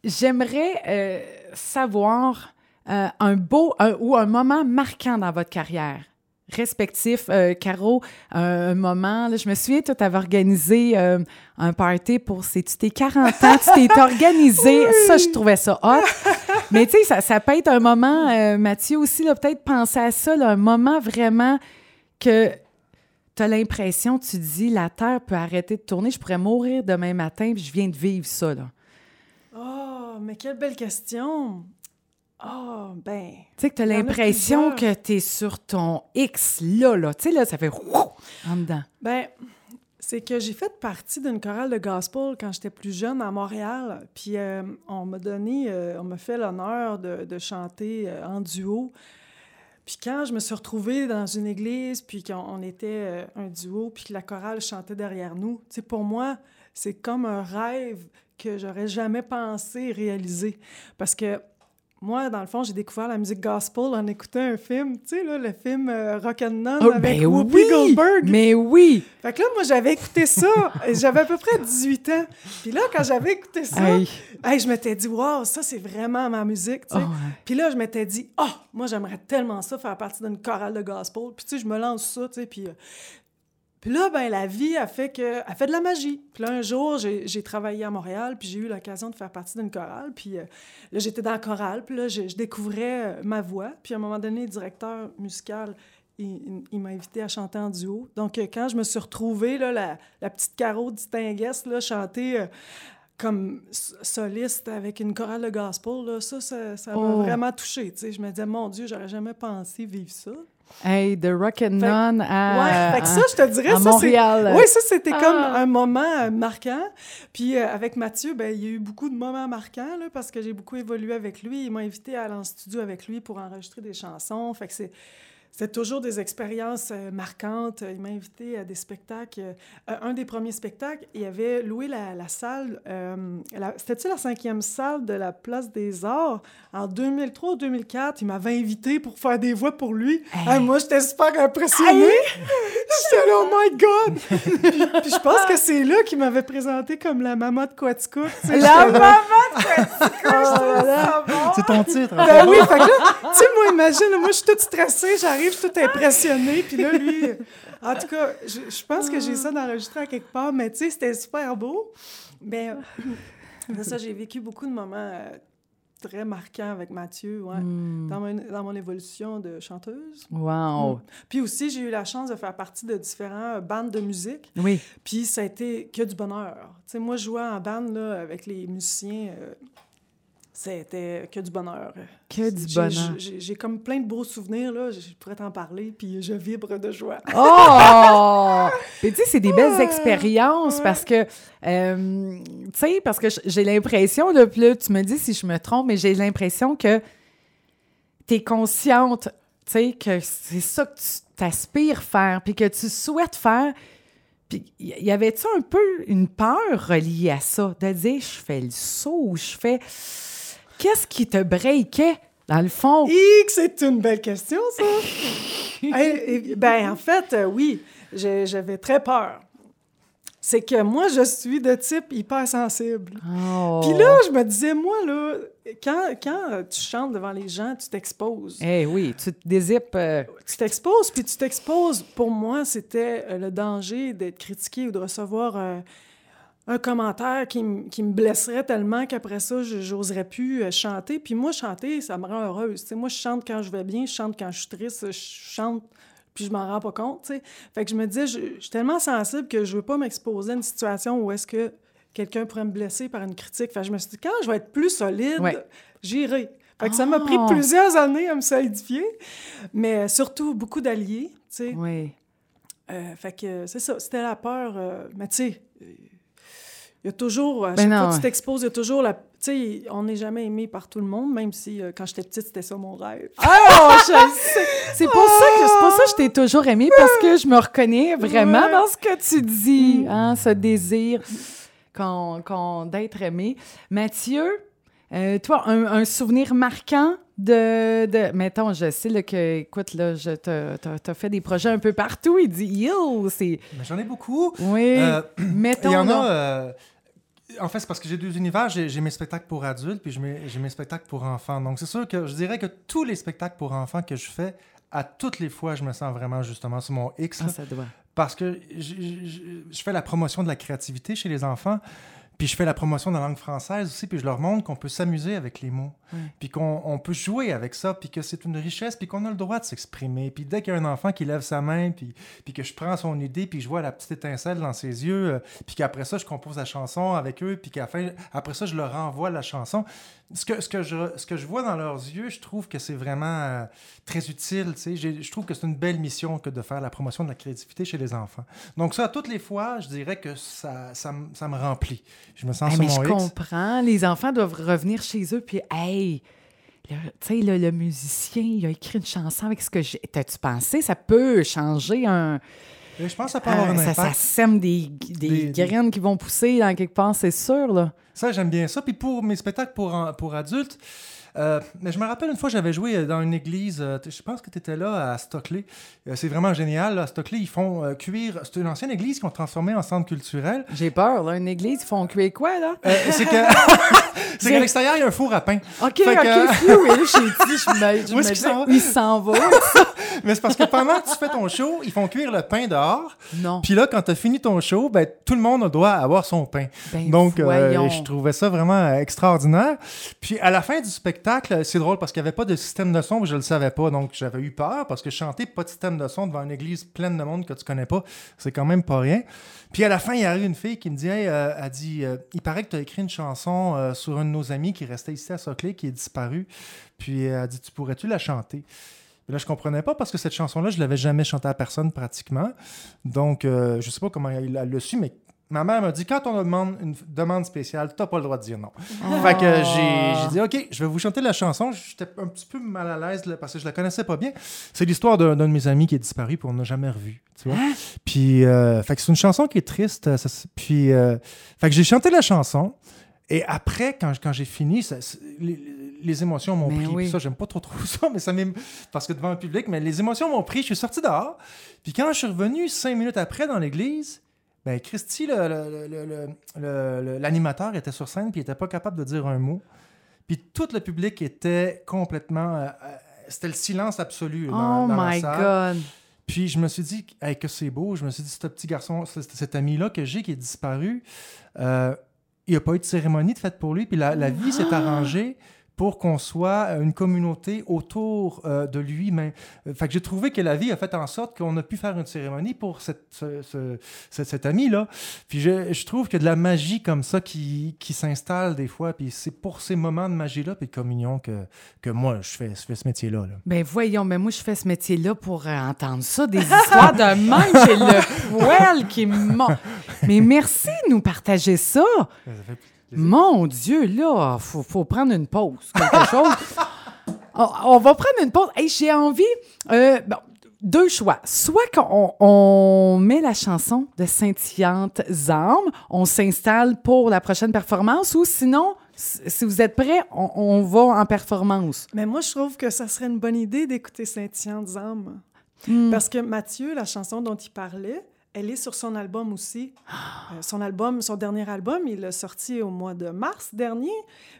J'aimerais savoir euh, un beau un- ou un moment marquant dans votre carrière. Respectif, Euh, Caro, un, un moment, là, je me souviens, tu avais organisé euh, un party pour c'est tu tes 40 ans, tu t'es organisé, ça, je trouvais ça hot. Mais tu sais, ça, ça peut être un moment, euh, Mathieu aussi, là, peut-être penser à ça, là, un moment vraiment que tu as l'impression, tu dis, la Terre peut arrêter de tourner, je pourrais mourir demain matin, puis je viens de vivre ça, là. Oh, mais quelle belle question. Oh, ben... Tu sais, que tu as Il y en a l'impression que plusieurs. tu es sur ton X, là, là. Tu sais, là, ça fait wouh en dedans. Ben, c'est que j'ai fait partie d'une chorale de gospel quand j'étais plus jeune à Montréal. Puis euh, on m'a donné, euh, on m'a fait l'honneur de, de chanter euh, en duo. Puis quand je me suis retrouvée dans une église, puis qu'on on était un duo, puis que la chorale chantait derrière nous, tu sais, pour moi, c'est comme un rêve que j'aurais jamais pensé réaliser. Parce que moi, dans le fond, j'ai découvert la musique gospel en écoutant un film, tu sais, là, le film euh, Rock'n'None Oh, avec ben Whoopi oui! Goldberg. Mais oui! Fait que là, moi, j'avais écouté ça. j'avais à peu près 18 ans. Puis là, quand j'avais écouté ça, Hey. je m'étais dit, wow, ça, c'est vraiment ma musique. Oh, ouais. Puis là, je m'étais dit, oh, moi, j'aimerais tellement ça, faire partie d'une chorale de gospel. Puis tu sais, je me lance ça, tu sais. Puis, euh, puis là, ben, la vie a fait, que, a fait de la magie. Puis là, un jour, j'ai travaillé à Montréal, puis j'ai eu l'occasion de faire partie d'une chorale. Puis euh, là, j'étais dans la chorale, puis là, je, je découvrais euh, ma voix. Puis à un moment donné, le directeur musical, il, m'a invité à chanter en duo. Donc, euh, quand je me suis retrouvée, là, la, la petite Caro distinguesse, là, chanter comme soliste avec une chorale de gospel, là, ça, ça m'a Oh. vraiment touchée. tu sais. Je me disais, mon Dieu, j'aurais jamais pensé vivre ça. Hey, de Rock and Fait- None à, Ouais, fait que ça, je te dirais, à ça. Montréal. Oui, ça, c'était Ah. comme un moment marquant. Puis euh, avec Mathieu, ben, il y a eu beaucoup de moments marquants, là, parce que j'ai beaucoup évolué avec lui. Il m'a invité à aller en studio avec lui pour enregistrer des chansons. Fait que c'est... C'est toujours des expériences euh, marquantes. Il m'a invité à des spectacles. Euh, un des premiers spectacles, il avait loué la, la salle. euh, la- C'était-tu la cinquième salle de la Place des Arts? En 2003 ou 2004, il m'avait invité pour faire des voix pour lui. Hey. Ah, moi, j'étais super impressionnée. J'étais là, oh my God! puis, puis je pense que c'est là qu'il m'avait présenté comme la maman de Quaticook. La maman oh là là. C'est ton titre. Ben oui, fait que là, tu sais, moi, imagine, moi, je suis toute stressée, j'arrive, je suis toute impressionnée, puis là, lui, en tout cas, je, je pense que j'ai ça d'enregistrer à quelque part, mais tu sais, c'était super beau. Ben, c'est ça, j'ai vécu beaucoup de moments euh, très marquants avec Mathieu, ouais, Hmm. dans, mon, dans mon évolution de chanteuse. Wow. Mm. Puis aussi, j'ai eu la chance de faire partie de différents bandes de musique, Oui. puis ça a été que du bonheur. Tu sais, moi, je jouais en bande, là, avec les musiciens... euh, c'était que du bonheur. Que du bonheur. J'ai comme plein de beaux souvenirs, là. Je pourrais t'en parler, puis je vibre de joie. Oh! Puis tu sais, c'est des belles expériences ouais. parce que, euh, tu sais, parce que j'ai l'impression, là, là, tu me dis si je me trompe, mais j'ai l'impression que tu es consciente, tu sais, que c'est ça que tu t'aspires faire, puis que tu souhaites faire. Puis y y avait-tu un peu une peur reliée à ça, de dire je fais le saut, ou je fais. Qu'est-ce qui te breakait, dans le fond? Hic, c'est une belle question, ça! Hey, et- ben, en fait, euh, oui, j'avais très peur. C'est que moi, je suis de type hypersensible. Oh. Puis là, je me disais, moi, là, quand, quand euh, tu chantes devant les gens, tu t'exposes. Eh oui, tu te dézippes. euh, Tu t'exposes, puis tu t'exposes. Pour moi, c'était le danger d'être critiqué ou de recevoir euh, un commentaire qui, qui me blesserait tellement qu'après ça, j'oserais plus euh, chanter. Puis moi, chanter, ça me rend heureuse. Moi, je chante quand je vais bien, je chante quand je suis triste, je chante puis je m'en rends pas compte. Fait que je me disais, je, je suis tellement sensible que je veux pas m'exposer à une situation où est-ce que quelqu'un pourrait me blesser par une critique. Fait que je me suis dit, quand je vais être plus solide, Ouais. j'irai. Fait que ça m'a pris Ah! plusieurs années à me solidifier, mais surtout beaucoup d'alliés, tu sais. Oui. Euh, fait que c'est ça, c'était la peur. euh, mais tu sais, il y a toujours, à Ben chaque non, fois que ouais. tu t'exposes, il y a toujours la. Tu sais, on n'est jamais aimé par tout le monde, même si euh, quand j'étais petite, c'était ça mon rêve. Ah, je le sais. C'est pour ça que c'est pour ça que je t'ai toujours aimé parce que je me reconnais vraiment dans ce que tu dis, Mm. hein, ce désir qu'on, qu'on- d'être aimé. Mathieu, euh, toi, un, un souvenir marquant de, de mettons, je sais là, que, écoute, là, je t'as, t'as- t'as fait des projets un peu partout. Il dit, yo, c'est, Mais J'en ai beaucoup. oui, Euh, mettons. Il y en là. a. euh, en fait, c'est parce que j'ai deux univers. J'ai mes spectacles pour adultes, puis j'ai mes, spectacles pour enfants. Donc, c'est sûr que je dirais que tous les spectacles pour enfants que je fais, à toutes les fois, je me sens vraiment justement sur mon X. Ah, ça doit. parce que je, je- je fais la promotion de la créativité chez les enfants. Puis je fais la promotion de la langue française aussi, puis je leur montre qu'on peut s'amuser avec les mots, puis qu'on on peut jouer avec ça, puis que c'est une richesse, puis qu'on a le droit de s'exprimer. Puis dès qu'il y a un enfant qui lève sa main, puis, puis que je prends son idée, puis je vois la petite étincelle dans ses yeux, euh, puis qu'après ça, je compose la chanson avec eux, puis qu'à la fin, après ça, je leur renvoie la chanson. Ce que, ce, que je, ce que je vois dans leurs yeux, je trouve que c'est vraiment euh, très utile. Je trouve que c'est une belle mission que de faire la promotion de la créativité chez les enfants. Donc ça, toutes les fois, je dirais que ça, ça, me- ça me remplit. Je me sens Hey, sur mais je X. comprends. Les enfants doivent revenir chez eux, puis, hey, le- tu sais, le, le musicien, il a écrit une chanson avec ce que j'ai. T'as-tu pensé? Ça peut changer un. Et je pense que ça peut avoir un- un impact. ça sème des, des, Des- des- graines qui vont pousser dans quelque part, c'est sûr, là. Ça, j'aime bien ça. Puis pour mes spectacles pour, pour adultes, euh, mais je me rappelle une fois, j'avais joué dans une église, euh, je pense que tu étais là à Stockley. Euh, c'est vraiment génial. là. À Stockley, ils font euh, cuire. C'est une ancienne église qu'ils ont transformée en centre culturel. J'ai peur, là. Une église, ils font cuire quoi, là? Euh, c'est que. c'est qu'à l'extérieur, il y a un four à pain. OK, Fait OK, que- j'ai dit, je me, je me il s'en va. Mais c'est parce que pendant que tu fais ton show, ils font cuire le pain dehors. Non. Puis là, quand tu as fini ton show, ben, tout le monde doit avoir son pain. Ben, Donc, je trouvais ça vraiment extraordinaire. Puis à la fin du spectacle, c'est drôle parce qu'il n'y avait pas de système de son, je ne le savais pas. Donc, j'avais eu peur parce que chanter pas de système de son devant une église pleine de monde que tu connais pas, c'est quand même pas rien. Puis à la fin, il y a eu une fille qui me dit, Hey, euh, elle dit, euh, il paraît que tu as écrit une chanson euh, sur un de nos amis qui restait ici à Soclé, qui est disparu. Puis elle dit, tu pourrais-tu la chanter? Mais là, je comprenais pas parce que cette chanson-là, je l'avais jamais chantée à personne pratiquement. Donc, je sais pas comment il a le su, mais ma mère m'a dit quand on demande une demande spéciale, t'as pas le droit de dire non. Fait que j'ai dit OK, je vais vous chanter la chanson. J'étais un petit peu mal à l'aise parce que je la connaissais pas bien. C'est l'histoire d'un de mes amis qui est disparu puis on n'a jamais revu. Tu vois? Puis, euh, fait que c'est une chanson qui est triste. ça puis, euh, fait que j'ai chanté la chanson. Et après, quand, quand j'ai fini, ça- les, les émotions m'ont pris. oui. Ça, j'aime pas trop trop ça, mais ça parce que devant un public, mais les émotions m'ont pris. Je suis sorti dehors. Puis quand je suis revenu cinq minutes après dans l'église, ben Christy, l'animateur, était sur scène puis il était pas capable de dire un mot. Puis tout le public était complètement. euh, euh, c'était le silence absolu dans, Oh dans la my salle. God. Puis je me suis dit hey, que c'est beau. Je me suis dit, ce petit garçon, ce- cet ami-là que j'ai qui est disparu, euh, il n'y a pas eu de cérémonie de fête pour lui. Puis la, la vie s'est arrangée pour qu'on soit euh, une communauté autour euh, de lui. Mais, euh, fait que j'ai trouvé que la vie a fait en sorte qu'on a pu faire une cérémonie pour cette, ce- ce- ce- cet ami-là. Puis je, je trouve qu'il y a de la magie comme ça qui, qui s'installe des fois. Puis c'est pour ces moments de magie-là puis de communion que, que moi, je fais, je fais ce métier-là. là. Ben voyons, mais moi je fais ce métier-là pour euh, entendre ça, des histoires de même. J'ai le poil qui monte. Mais merci de nous partager ça. Ça fait Mon Dieu, là, faut, faut prendre une pause, quelque chose. on, on va prendre une pause. Hey, j'ai envie. euh, bon, deux choix. Soit qu'on on met la chanson de Scintillantes âmes, on s'installe pour la prochaine performance, ou sinon, si vous êtes prêts, on, on va en performance. Mais moi, je trouve que ça serait une bonne idée d'écouter Saint-Yann âmes. Hmm. Parce que Mathieu, la chanson dont il parlait, elle est sur son album aussi. Euh, son album, son dernier album, il l'a sorti au mois de mars dernier.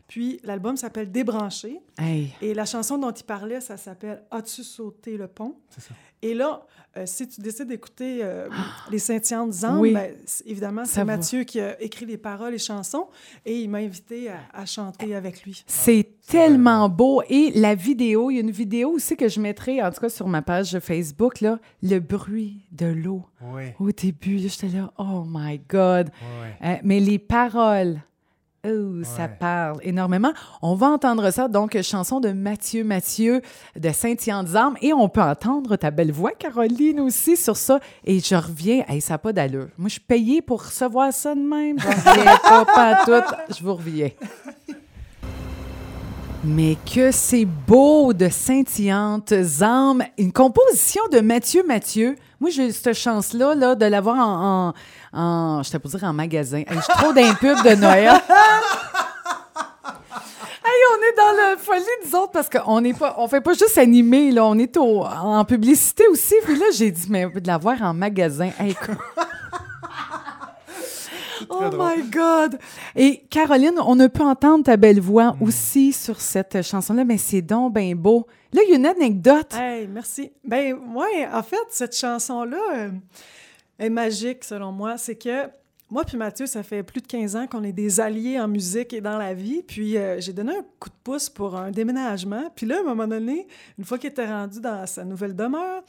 Puis l'album s'appelle Débranché. Hey. Et la chanson dont il parlait, ça s'appelle As-tu sauté le pont? C'est ça. Et là, euh, si tu décides d'écouter euh, les Saint-Yann âmes, Oui. ben, évidemment, c'est va. Mathieu qui a écrit les paroles et chansons et il m'a invité à, à chanter avec lui. C'est tellement beau. Et la vidéo, il y a une vidéo aussi que je mettrai, en tout cas sur ma page Facebook, là, le bruit de l'eau. Oui, Au début, là, j'étais là, oh my God. oui. Euh, mais les paroles, oh, ça parle énormément. On va entendre ça, donc, chanson de Mathieu Mathieu de Saint-Yann-des-Armes. Et on peut entendre ta belle voix, Caroline, aussi, sur ça. Et je reviens, hey, ça n'a pas d'allure. Moi, je suis payée pour recevoir ça de même. Je reviens pas, pas à tout. Je vous reviens. Mais que c'est beau de scintillantes âmes. Une composition de Mathieu Mathieu. Moi, j'ai cette chance-là là, de l'avoir en, en, je dire en magasin. Hey, je suis trop d'un pub de Noël. On est dans la folie des autres parce qu'on n'est pas, on fait pas juste animer, là, on est en publicité aussi. Puis là, j'ai dit, mais de l'avoir en magasin. Oh drôle. my God! Et Caroline, on ne peut entendre ta belle voix aussi sur cette chanson-là, mais c'est donc bien beau. Là, il y a une anecdote. Hey, merci. Ben, ouais, en fait, cette chanson-là euh, est magique, selon moi. C'est que moi puis Mathieu, ça fait plus de 15 ans qu'on est des alliés en musique et dans la vie. Puis euh, j'ai donné un coup de pouce pour un déménagement. Puis là, à un moment donné, une fois qu'il était rendu dans sa nouvelle demeure,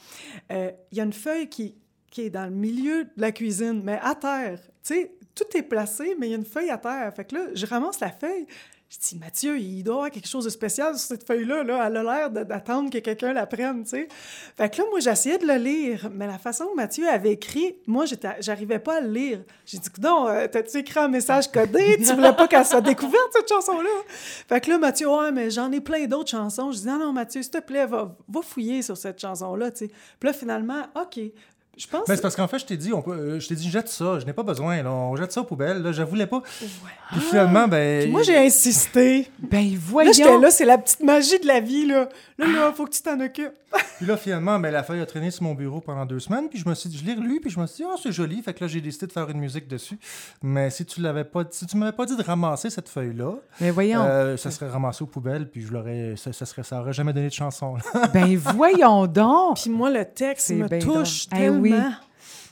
euh, il y a une feuille qui, qui est dans le milieu de la cuisine, mais à terre. Tu sais, tout est placé, mais il y a une feuille à terre. Fait que là, je ramasse la feuille. Je dis, Mathieu, il doit y avoir quelque chose de spécial sur cette feuille-là. Là. Elle a l'air d'attendre que quelqu'un la prenne, tu sais. Fait que là, moi, j'essayais de le lire, mais la façon que Mathieu avait écrit, moi, j'arrivais pas à le lire. J'ai dit, non, t'as-tu écrit un message codé? Tu voulais pas qu'elle soit découverte, cette chanson-là? Fait que là, Mathieu, ouais, mais j'en ai plein d'autres chansons. Je dis, non, non, Mathieu, s'il te plaît, va, va fouiller sur cette chanson-là, tu sais. Puis là, finalement, OK. Je pense... Ben, c'est parce qu'en fait, je t'ai dit, on peut, euh, je t'ai dit, jette ça, je n'ai pas besoin, là, on jette ça aux poubelles, là, je voulais pas. Puis finalement, ben. Puis moi, j'ai insisté. Ben Là, voyons! j'étais là, c'est la petite magie de la vie, là. Là, là, faut que tu t'en occupes. Puis là, finalement, ben, la feuille a traîné sur mon bureau pendant deux semaines, puis je me suis dit, je l'ai relu, puis je me suis dit, oh, c'est joli. Fait que là, j'ai décidé de faire une musique dessus. Mais si tu l'avais pas, si tu m'avais pas dit de ramasser cette feuille-là, voyons! euh, ça serait ramassé aux poubelles, puis je l'aurais, ça, ça serait, ça aurait jamais donné de chanson. Ben voyons donc! Puis moi, le texte, me touche. Eh tellement. oui.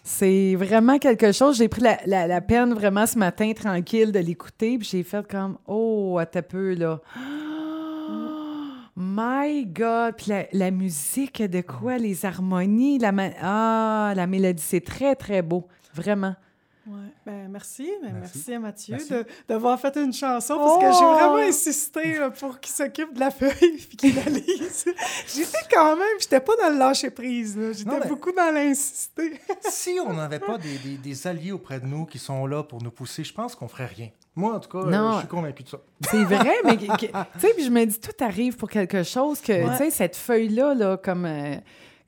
C'est vraiment quelque chose. J'ai pris la, la- la peine vraiment ce matin tranquille de l'écouter, puis j'ai fait comme Oh, à peu là. My God! Puis la, la musique de quoi? Les harmonies, la, ma- ah, la mélodie, c'est très, très beau. Vraiment. Ouais. Ben, merci. Ben, Merci. merci. à Mathieu d'avoir fait une chanson parce que j'ai Oh! vraiment insisté là, pour qu'il s'occupe de la feuille et qu'il la lise. J'étais quand même, j'étais pas dans le lâcher prise. J'étais beaucoup dans l'insister. si on n'avait pas des, des- des alliés auprès de nous qui sont là pour nous pousser, je pense qu'on ferait rien. Moi, en tout cas, euh, Non. je suis convaincu de ça. C'est vrai, mais tu sais, puis je me dis, tout arrive pour quelque chose que, Ouais. tu sais, cette feuille-là, là, comme, euh,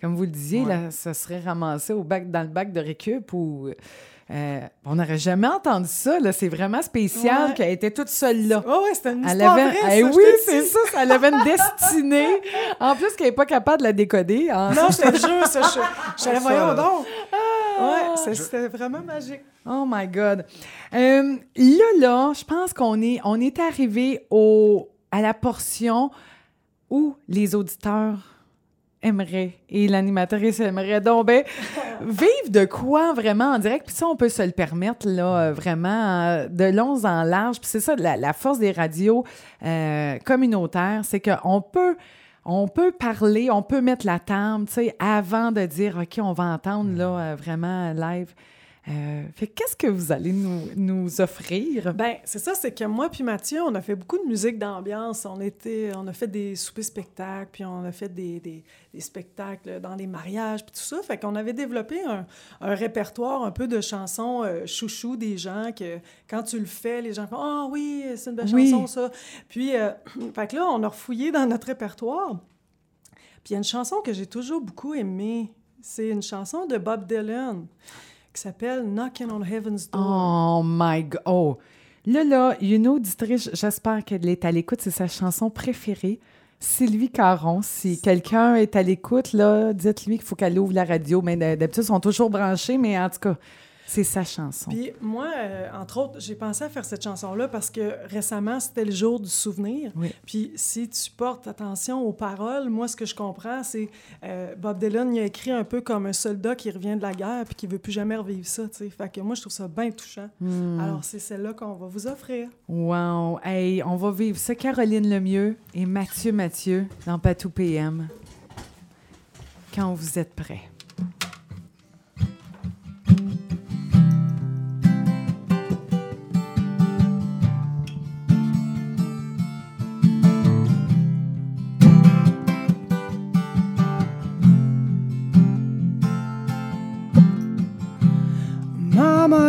comme vous le disiez, Ouais. là, ça serait ramassé au bac, dans le bac de récup ou... euh, on n'aurait jamais entendu ça, là. C'est vraiment spécial Ouais. qu'elle était toute seule là. Oh, ouais, c'était une Elle histoire avait, vraie, Eh ça, je oui, c'est ça, ça, elle avait une destinée. En plus, qu'elle n'est pas capable de la décoder. En- Non, je te jure, ça, je, je suis allée, Ça, voyons donc. Ah! Ouais, c'est- c'était vraiment magique. Oh my God. Euh, là, là, je pense qu'on est, on est arrivé au, à la portion où les auditeurs aimeraient et l'animatrice aimerait donc ben, vivre de quoi vraiment en direct. Puis ça, on peut se le permettre, là, euh, vraiment, euh, de longs en large. Puis c'est ça, la, la force des radios euh, communautaires, c'est qu'on peut... On peut parler, on peut mettre la table, tu sais, avant de dire, OK, on va entendre, là, euh, vraiment live. Euh, fait que qu'est-ce que vous allez nous, nous offrir? Ben, c'est ça, c'est que moi puis Mathieu, on a fait beaucoup de musique d'ambiance. On était, on a fait des soupers spectacles, puis on a fait des, des, des spectacles dans des mariages, puis tout ça. Fait qu'on avait développé un, un répertoire un peu de chansons euh, chouchou des gens que quand tu le fais, les gens font Ah oui, c'est une belle Oui. chanson, ça. Puis, euh, fait que là, on a refouillé dans notre répertoire. Puis il y a une chanson que j'ai toujours beaucoup aimée. C'est une chanson de Bob Dylan qui s'appelle Knocking on Heaven's Door. Oh my God! Oh! Là, là, une auditrice, j'espère qu'elle est à l'écoute, c'est sa chanson préférée. Sylvie Caron, si quelqu'un est à l'écoute, là, dites-lui qu'il faut qu'elle ouvre la radio. Mais d'habitude, ils sont toujours branchés, mais en tout cas, c'est sa chanson. Puis moi, euh, entre autres, j'ai pensé à faire cette chanson-là parce que récemment, c'était le jour du souvenir. Oui. Puis si tu portes attention aux paroles, moi, ce que je comprends, c'est euh, Bob Dylan, il a écrit un peu comme un soldat qui revient de la guerre puis qui veut plus jamais revivre ça, tu sais. Fait que moi, je trouve ça bien touchant. Hmm. Alors, c'est celle-là qu'on va vous offrir. Wow! Hey, on va vivre ça. Caroline Lemieux et Mathieu Mathieu dans Patou PM. Quand vous êtes prêts.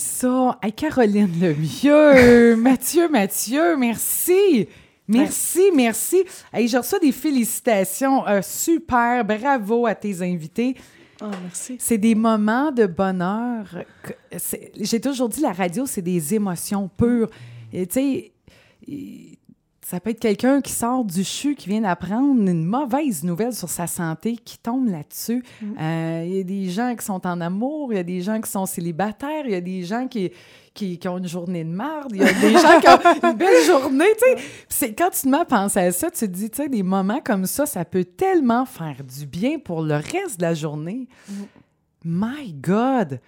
Ça. Hey, Caroline Lemieux, Mathieu, Mathieu, merci. Merci, merci. Hey, je reçois des félicitations. Euh, super, bravo à tes invités. Oh, merci. C'est des moments de bonheur. J'ai toujours dit, la radio, c'est des émotions pures. Tu sais, ça peut être quelqu'un qui sort du CHU, qui vient d'apprendre une mauvaise nouvelle sur sa santé, qui tombe là-dessus. Euh, Il y a des gens qui sont en amour, il y a des gens qui sont célibataires, il y a des gens qui, qui, qui ont une journée de marde, il y a des gens qui ont une belle journée, tu sais. Puis c'est- Quand tu te mets à ça, tu te dis, tu sais, des moments comme ça, ça peut tellement faire du bien pour le reste de la journée. My God!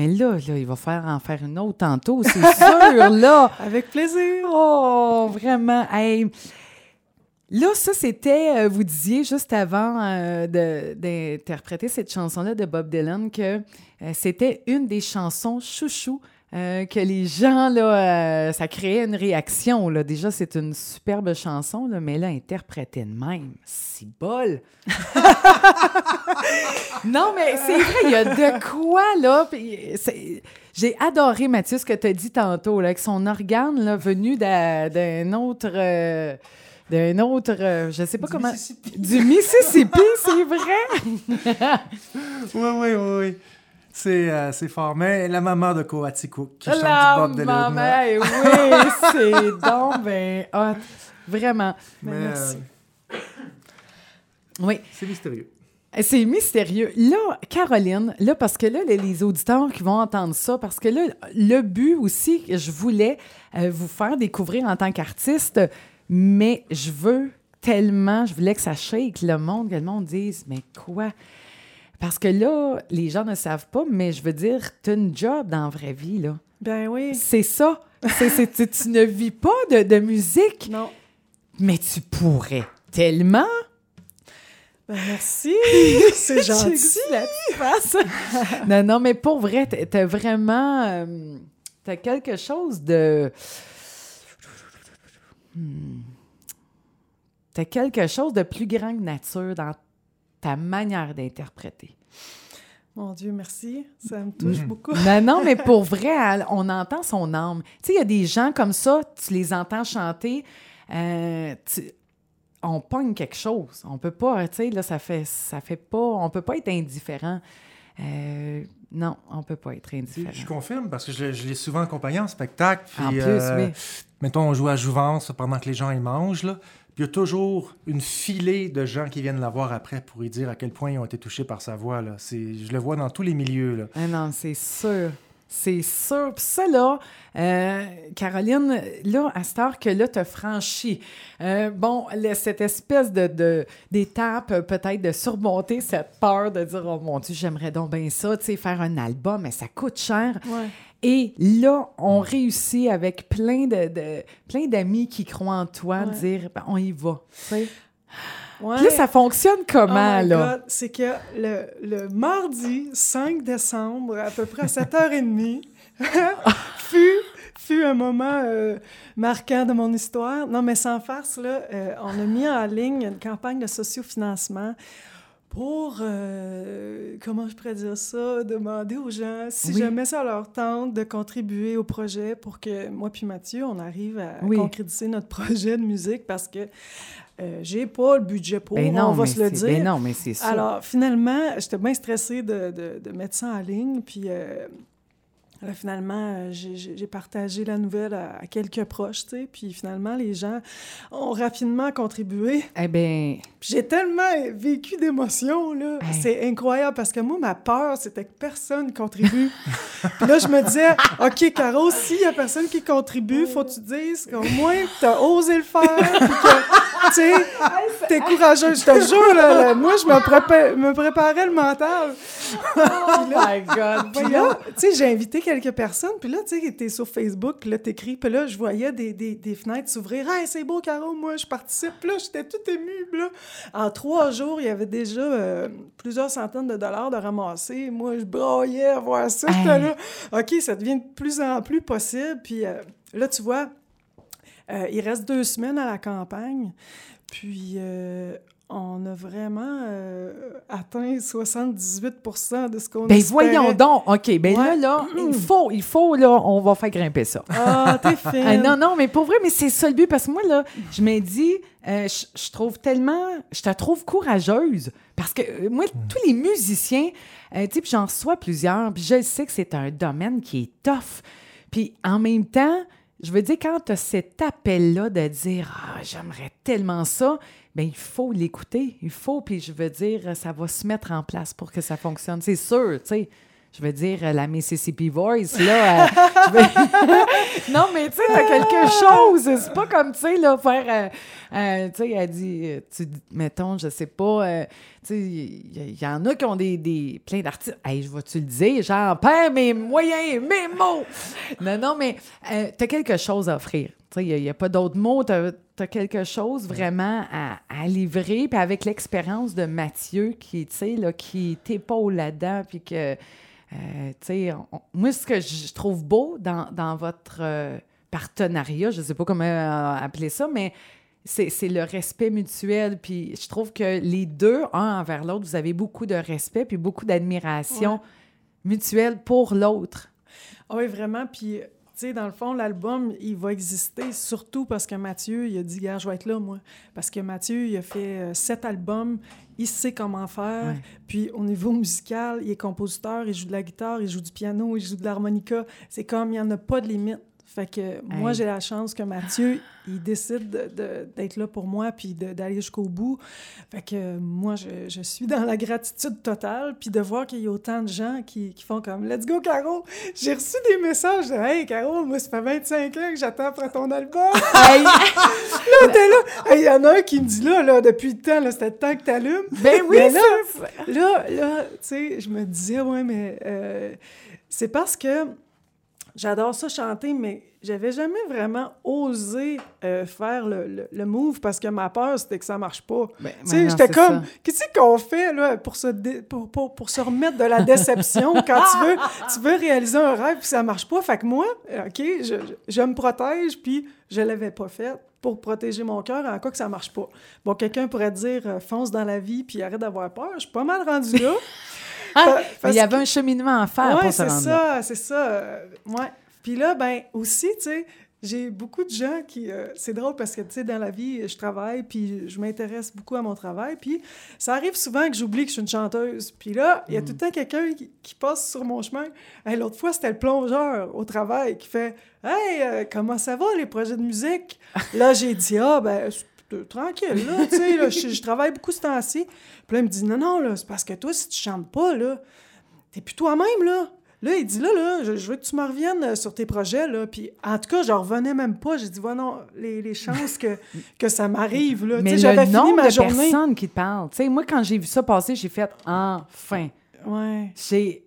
Mais là, là, il va faire en faire une autre tantôt, c'est sûr, là! Avec plaisir. Oh, vraiment. Hey. Là, ça, c'était, euh, vous disiez juste avant euh, d'interpréter cette chanson-là de Bob Dylan que euh, c'était une des chansons chouchou euh, que les gens, là, euh, ça créait une réaction. Là. Déjà, c'est une superbe chanson, là, mais là, interprétée de même, c'est bol. non, mais c'est vrai, il y a de quoi, là. J'ai adoré, Mathieu, ce que tu as dit tantôt, là, avec son organe là, venu d'un autre. euh, d'un autre. euh, je sais pas comment. Du Mississippi, c'est vrai? Oui, oui, oui, oui. C'est euh, fort. Mais la maman de Coaticook qui chante La du Bob maman, eh oui, c'est donc ben hot. Vraiment. Mais Merci. euh, Oui. c'est mystérieux. C'est mystérieux. Là, Caroline, là, parce que là, les, les auditeurs qui vont entendre ça, parce que là, le but aussi que je voulais euh, vous faire découvrir en tant qu'artiste, mais je veux tellement, je voulais que ça shake le monde, que le monde dise, mais quoi? Parce que là, les gens ne savent pas, mais je veux dire, tu as une job dans la vraie vie, là. Ben oui. C'est ça. C'est, c'est- tu, ne vis pas de, de musique, Non. mais tu pourrais tellement. Ben merci. C'est gentil. la non, non, mais pour vrai, t'as- t'as vraiment. euh, t'as quelque chose de. Hmm. T'as quelque chose de plus grand que nature dans ta manière d'interpréter. Mon Dieu, merci. Ça me touche Mhm. beaucoup. Non, non, mais pour vrai, on entend son âme. Tu sais, il y a des gens comme ça, tu les entends chanter, euh, tu- on pogne quelque chose. On peut pas, tu sais, là, ça fait, ça fait pas, on peut pas être indifférent. Euh, non, on peut pas être indifférent. Je confirme parce que je, je l'ai souvent accompagné en spectacle. Puis, En plus, euh, oui. Mettons, on joue à Jouvence pendant que les gens ils mangent. Là. Il y a toujours une filée de gens qui viennent la voir après pour lui dire à quel point ils ont été touchés par sa voix. Là. Je le vois dans tous les milieux. Là. Ah non, c'est sûr. C'est sûr. Puis ça, là, euh, Caroline, là, à cette heure que là, t'as franchi, euh, bon, cette espèce de, de- d'étape, euh, peut-être de surmonter cette peur de dire, oh mon Dieu, j'aimerais donc bien ça, tu sais, faire un album, mais ça coûte cher. Ouais. Et là, on réussit avec plein de, de- plein d'amis qui croient en toi, Ouais. dire, ben, on y va. tu. Ouais. Puis Là, ça fonctionne comment, Oh là? C'est que le, le mardi 5 décembre, à peu près à 7h30, fut, fut un moment euh, marquant de mon histoire. Non, mais sans farce, là, euh, on a mis en ligne une campagne de sociofinancement pour, euh, comment je pourrais dire ça, demander aux gens si Oui. jamais ça leur tente de contribuer au projet pour que moi puis Mathieu, on arrive à Oui. concrétiser notre projet de musique parce que euh, j'ai pas le budget pour, Ben non, on va se le c'est- dire. Ben non, mais c'est ça. Alors, finalement, j'étais bien stressée de, de, de mettre ça en ligne. Puis, euh, là, finalement, euh, j'ai- partagé la nouvelle à, à quelques proches, tu sais. Puis, finalement, les gens ont rapidement contribué. eh bien, j'ai tellement vécu d'émotions, là. Hey. C'est incroyable parce que moi, ma peur, c'était que personne contribue. Puis là, je me disais, OK, Caro, s'il y a personne qui contribue, faut que tu dises qu'au moins, t'as osé le faire. Puis que, tu sais, t'es courageuse. Je te jure, là, là, moi, je me, prépa- me préparais le mental. oh my God, Puis là, tu sais, j'ai invité quelques personnes, puis là, tu sais, t'es sur Facebook, puis là, t'écris, puis là, je voyais des, des, des fenêtres s'ouvrir. « Hey, c'est beau, Caro, moi, je participe. » Puis là, j'étais toute émue, puis là. En trois jours, il y avait déjà euh, plusieurs centaines de dollars de ramasser. Moi, je broyais à voir ça. J'étais Hey. là, OK, ça devient de plus en plus possible. Puis euh, là, tu vois, euh, il reste deux semaines à la campagne. Puis, euh, on a vraiment euh, atteint 78% de ce qu'on Ben espérait. voyons donc. OK, ben là, Ouais. là, il faut, il faut, là, on va faire grimper ça. Ah, t'es fine. Ah, non, non, mais pour vrai, mais c'est ça le but. Parce que moi, là, je me dis, euh, je, je trouve tellement, je te trouve courageuse. Parce que euh, moi, tous les musiciens, euh, tu sais, puis j'en reçois plusieurs, puis je sais que c'est un domaine qui est tough. Puis en même temps, je veux dire, quand tu as cet appel-là de dire, ah, j'aimerais tellement ça, ben il faut l'écouter. Il faut, puis je veux dire, ça va se mettre en place pour que ça fonctionne. C'est sûr, tu sais. Je veux dire, euh, la Mississippi Voice, là. euh, non, mais tu sais, t'as quelque chose. C'est pas comme, tu sais, là, faire. euh, tu sais, elle dit, tu, mettons, je sais pas, tu sais, il y, en a qui ont des, des plein d'artistes. Hey, je vais-tu le dire? Genre, perds mes moyens, mes mots. Non, non, mais t'as quelque chose à offrir. Tu sais, il n'y a, pas d'autres mots. T'as as quelque chose vraiment à, à livrer. Puis avec l'expérience de Mathieu, qui, tu sais, là, qui t'épaule là-dedans, puis que. Euh, on- moi, ce que je trouve beau dans, dans votre euh, partenariat, je ne sais pas comment euh, appeler ça, mais c'est le respect mutuel. Puis je trouve que les deux, un envers l'autre, vous avez beaucoup de respect puis beaucoup d'admiration mutuelle pour l'autre. Ah oui, vraiment. Puis, tu sais, dans le fond, l'album, il va exister surtout parce que Mathieu, il a dit, gars, je vais être là, moi. Parce que Mathieu, il a fait euh, sept albums, il sait comment faire. Ouais. Puis, au niveau musical, il est compositeur, il joue de la guitare, il joue du piano, il joue de l'harmonica. C'est comme, il n'y en a pas de limite. Fait que moi, Hey. j'ai la chance que Mathieu, il décide de- de- d'être là pour moi puis d'aller jusqu'au bout. Fait que euh, moi, je, je suis dans la gratitude totale. Puis de voir qu'il y a autant de gens qui, qui font comme « Let's go, Caro! » J'ai reçu des messages de « Hey, Caro, moi, ça fait 25 ans que j'attends après ton album! Hey! » Là, t'es là! Hey, Il y en a un qui me dit là, là depuis le temps, là, c'était le temps que t'allumes. ben oui, Mais là, ça, Là, là, tu sais, je me disais, ouais, mais euh, c'est parce que j'adore ça chanter, mais j'avais jamais vraiment osé euh, faire le, le, le move parce que ma peur, c'était que ça marche pas. Ben, Tu sais, j'étais comme, qu'est-ce qu'on fait là, pour, se dé- pour, pour, pour se remettre de la déception quand tu veux, tu veux réaliser un rêve puis ça marche pas? Fait que moi, OK, je, je, je me protège puis je l'avais pas fait pour protéger mon cœur en cas que ça marche pas. Bon, quelqu'un pourrait dire euh, fonce dans la vie puis arrête d'avoir peur. Je suis pas mal rendue là. Ah, il y avait un cheminement à faire Ouais, pour se c'est rendre là. ça, c'est ça. euh, ouais. Puis là, ben aussi, tu sais, j'ai beaucoup de gens qui... euh, c'est drôle parce que, tu sais, dans la vie, je travaille, puis je m'intéresse beaucoup à mon travail, puis ça arrive souvent que j'oublie que je suis une chanteuse. Puis là, il y a tout le temps quelqu'un qui, qui passe sur mon chemin. Hey, L'autre fois, c'était le plongeur au travail qui fait « Hey, euh, comment ça va, les projets de musique? » Là, j'ai dit « Ah, ben... Tranquille, là, tu sais, là, je, je travaille beaucoup ce temps-ci. Puis là, il me dit, non, non, là, c'est parce que toi, si tu chantes pas, là, t'es plus toi-même, là. Là, il dit, là, là, je, je veux que tu me reviennes euh, sur tes projets, là. Puis, en tout cas, je revenais même pas. J'ai dit, voilà, non, les, les chances que, que ça m'arrive, là. Mais j'avais fini nombre ma de journée. personnes qui te parlent. Tu sais, moi, quand j'ai vu ça passer, j'ai fait « enfin ». Ouais. C'est,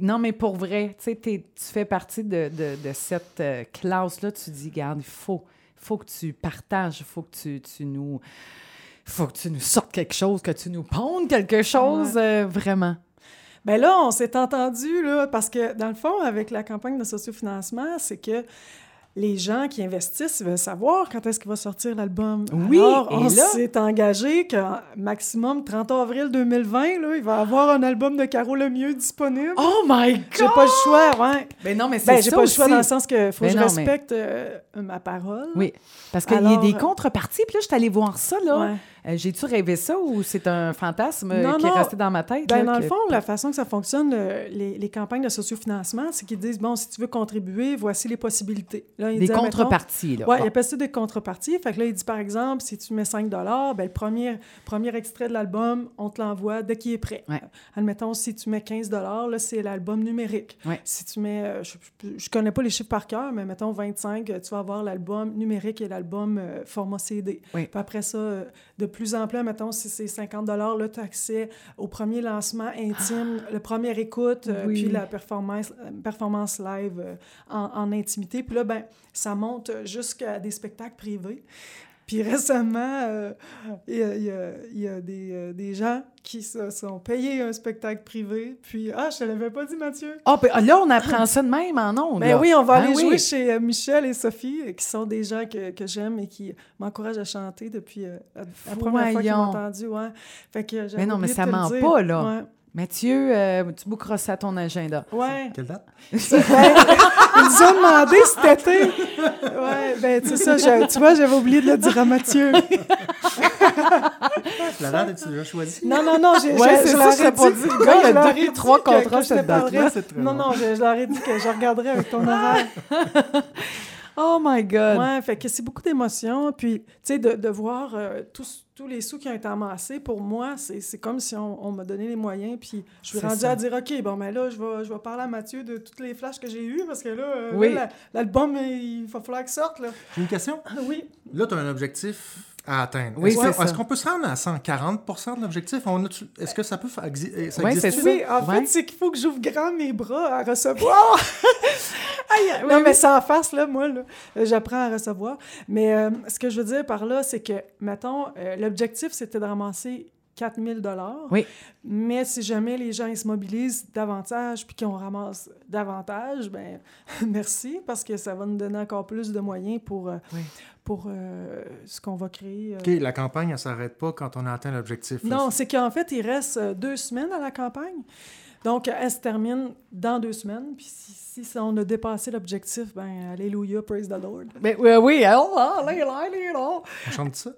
non, mais pour vrai, tu sais, tu fais partie de, de, de cette euh, classe-là. Tu dis, garde, il faut, faut que tu partages, il faut que tu, tu nous, faut que tu nous sortes quelque chose, que tu nous pondes quelque chose, euh, vraiment. Ben là, on s'est entendu, là, parce que dans le fond, avec la campagne de sociofinancement, c'est que les gens qui investissent veulent savoir quand est-ce qu'il va sortir l'album. Oui, Alors, on s'est engagé qu'en maximum 30 avril 2020, là, il va avoir un album de Caro Lemieux disponible. Oh my God! J'ai pas le choix, ouais. Ben non, mais c'est Ben, j'ai pas le choix dans le sens que faut que Ben je non, mais- respecte euh, ma parole. Oui, parce qu'il y a des euh, contreparties. Puis là, je suis allée voir ça, là. Ouais. Euh, J'ai-tu rêvé ça ou c'est un fantasme euh, Non, qui est non. resté dans ma tête? Ben, là, dans le fond, la façon que ça fonctionne, le- les, les campagnes de sociofinancement, c'est qu'ils disent, bon, si tu veux contribuer, voici les possibilités. Là, Des admettons, contreparties, là. Oui, il appelle ça des contreparties. Fait que là, il dit, par exemple, si tu mets 5 ben, le premier, premier extrait de l'album, on te l'envoie dès qu'il est prêt. Ouais. Admettons, si tu mets 15 là, c'est l'album numérique. Ouais. Si tu mets, euh, je, je connais pas les chiffres par cœur, mais mettons 25, euh, tu vas avoir l'album numérique et l'album euh, format CD. Oui. Puis après ça, euh, de plus en plus, mettons, si c'est 50 là, tu as accès au premier lancement intime, le premier écoute, euh, Ah. Oui. puis la performance, euh, performance live euh, en, en intimité. Puis là, ben, ça monte jusqu'à des spectacles privés. Puis récemment, euh, il y a, y a- y a des, euh, des gens qui se sont payés un spectacle privé. Puis, ah, je te l'avais pas dit, Mathieu. Ah, ben, là, on apprend ça de même en ondes. Ben là. oui, on va Ben aller oui. jouer chez euh, Michel et Sophie, qui sont des gens que, que j'aime et qui m'encouragent à chanter depuis euh, la, première fois qu'ils m'ont entendu. Ouais. Fait que j'avais Mais non, mais ça le ment pas, là. Ouais. Mathieu, euh, tu bouqueras ça à ton agenda. Ouais. Quelle date? Ben, ils nous ont demandé cet été. Ouais, ben, tu sais ça, je- tu vois, j'avais oublié de le dire à Mathieu. La date, est-tu déjà choisie? Non, non, non, j'ai, Ouais, c'est je ça, leur je ai dit. pas dit. Gars, il a je donné trois contrats je cette date-là. C'est Non, non, je, je leur ai dit que je regarderais avec ton horaire. Oh my God. Ouais, fait que c'est beaucoup d'émotions. Puis, tu sais, de, de voir euh, tous, tous les sous qui ont été amassés, pour moi, c'est, c'est comme si on, on m'a donné les moyens. Puis, je suis rendue ça. à dire, OK, bon, ben là, je vais, je vais parler à Mathieu de toutes les flashs que j'ai eues, parce que là, euh, Oui. l'album, il va falloir qu'il sorte, là. J'ai une question. Oui. Là, tu as un objectif à atteindre. Oui, est-ce, c'est qu'on peut se rendre à 140% de l'objectif? Est-ce que ça peut euh, ça existe c'est ça? Oui, en Ouais. fait, c'est qu'il faut que j'ouvre grand mes bras à recevoir. Aïe, non, oui, mais oui. ça en face, là, moi, là, euh, j'apprends à recevoir. Mais euh, ce que je veux dire par là, c'est que, mettons, euh, l'objectif, c'était de ramasser 4000 dollars. Oui. Mais si jamais les gens ils se mobilisent davantage puis qu'on ramasse davantage, ben merci parce que ça va nous donner encore plus de moyens pour, euh, Oui. pour euh, ce qu'on va créer. euh. OK, la campagne, elle ne s'arrête pas quand on a atteint l'objectif. Non, c'est qu'en fait, il reste deux semaines à la campagne. Donc, elle se termine dans deux semaines. Puis si, si on a dépassé l'objectif, ben alléluia, praise the Lord. Ben, oui, oui, là, là, là, là. On chante ça?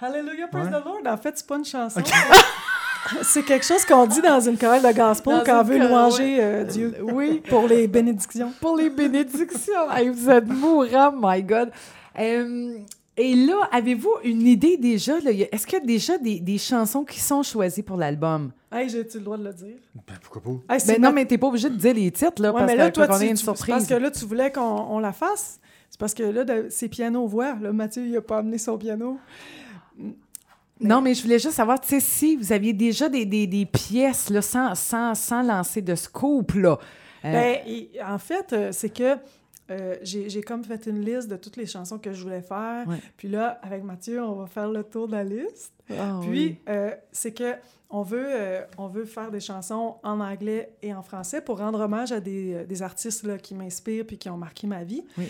Hallelujah, praise Ouais. the Lord. En fait, c'est pas une chanson. c'est quelque chose qu'on dit dans une chorale de gospel Dans quand on veut chorale, louanger euh, Dieu. Oui, Pour les bénédictions. pour les bénédictions. Hey, vous êtes mourant, my God. Euh, et là, avez-vous une idée déjà? Est-ce qu'il y a déjà des, des chansons qui sont choisies pour l'album? Hey, j'ai-tu le droit de le dire? Ben, pourquoi pas? Hey, Ben non, ma- mais t'es pas obligé de dire les titres, là, Ouais, parce mais là, que toi, tu, une tu- surprise. parce que là, tu voulais qu'on on la fasse? C'est parce que là, c'est piano-voix. Là, Mathieu, il a pas amené son piano. Non, mais je voulais juste savoir, tu sais, si vous aviez déjà des, des, des pièces, là, sans, sans, sans lancer de scoop, là. Euh, Ben, et- en fait, euh, c'est que euh, j'ai comme fait une liste de toutes les chansons que je voulais faire. Ouais. Puis là, avec Mathieu, on va faire le tour de la liste. ah Puis, oui. euh, c'est que on veut, on veut faire des chansons en anglais et en français pour rendre hommage à des, des artistes là, qui m'inspirent puis qui ont marqué ma vie. Oui.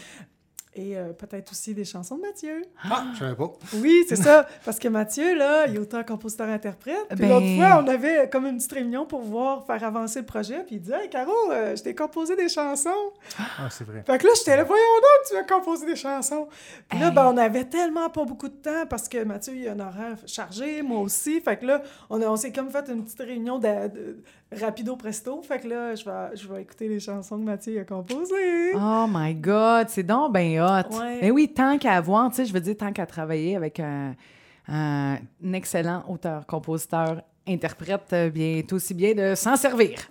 Et euh, peut-être aussi des chansons de Mathieu. Ah, je savais pas. Oui, c'est ça. Parce que Mathieu, là, il est auteur, compositeur, interprète. Puis Ben- l'autre fois, on avait comme une petite réunion pour voir faire avancer le projet. Puis il dit Hey, Caro, euh, je t'ai composé des chansons. Ah, c'est vrai. Fait que là, j'étais là, voyons donc, tu as composé des chansons. Puis là, Hey. ben, on avait tellement pas beaucoup de temps parce que Mathieu, il a un horaire chargé, moi aussi. Fait que là, on, a- on s'est comme fait une petite réunion de, de- rapido presto. Fait que là, je vais, je vais écouter les chansons que Mathieu a composées. Oh my God, c'est donc ben hot. Ouais. Ben oui, tant qu'à avoir, tu sais, je veux dire, tant qu'à travailler avec un, un excellent auteur, compositeur, interprète, euh, bien, est aussi bien de s'en servir.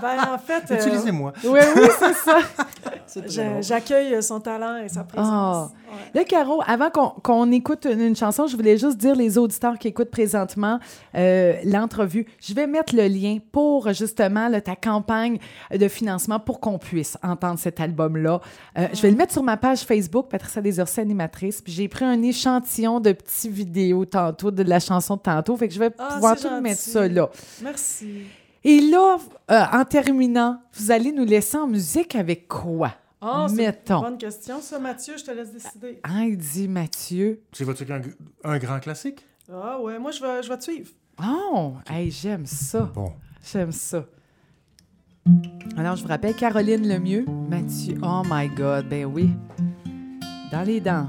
Ben, en fait, euh, Utilisez-moi. oui, oui, c'est ça. J'accueille son talent et sa présence. Ouais. Là, Caro, avant qu'on qu'on écoute une, une chanson, je voulais juste dire les auditeurs qui écoutent présentement euh, l'entrevue. Je vais mettre le lien pour justement là, ta campagne de financement pour qu'on puisse entendre cet album-là. Euh, Je vais le mettre sur ma page Facebook, Patricia Desorsay, animatrice. Puis j'ai pris un échantillon de petites vidéos tantôt, de la chanson de tantôt. Fait que je vais Ah, pouvoir c'est tout gentil. mettre ça là. Merci. Et là, euh, en terminant, vous allez nous laisser en musique avec quoi? Ah, c'est Mettons. une bonne question, ça, Mathieu. Je te laisse décider. Heidi Mathieu. Tu vas-tu un, un grand classique? Ah ouais, moi, je vais, je vais te suivre. Oh, hey, j'aime ça. Bon. J'aime ça. Alors, je vous rappelle Caroline Lemieux, Mathieu. Oh my God, ben oui. Dans les dents.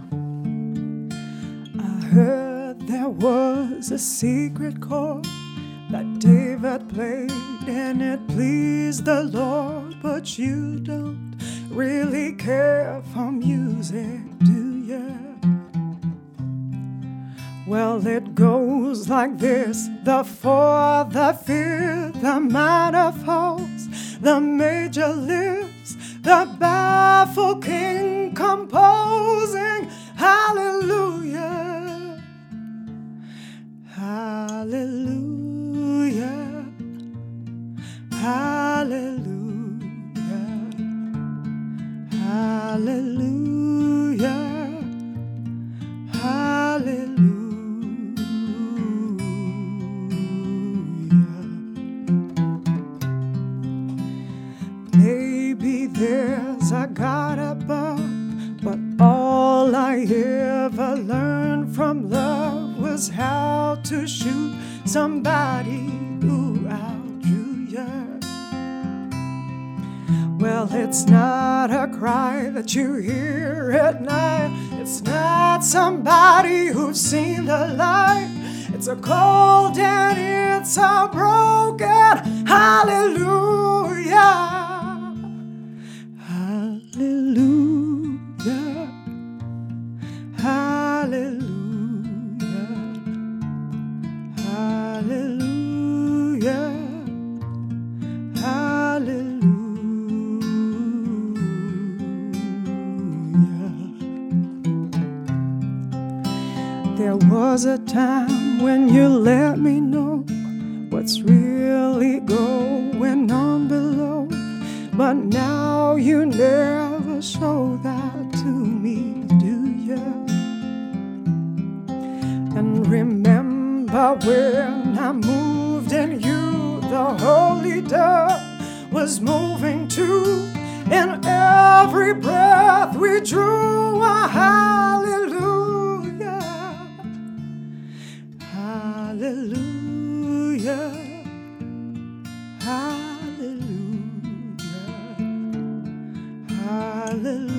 I heard there was a secret chord that David played and it pleased the Lord, but you don't really care for music, do you? Well, it goes like this the fourth, the fifth, the minor falls, the major lifts, the baffled king composing. Hallelujah. Hallelujah. Hallelujah. Hallelujah. Hallelujah. Maybe there's a God above, but all I ever learned from love how to shoot somebody who outdrew you. Well, it's not a cry that you hear at night. It's not somebody who's seen the light. It's a cold and it's a broken hallelujah. Hallelujah. Hallelujah. There was a time when you let me know what's really going on below. But now you never show that to me, do you? And remember when I moved in you, the holy dove was moving too. In every breath we drew a hallelujah. Hallelujah. Hallelujah. Hallelujah.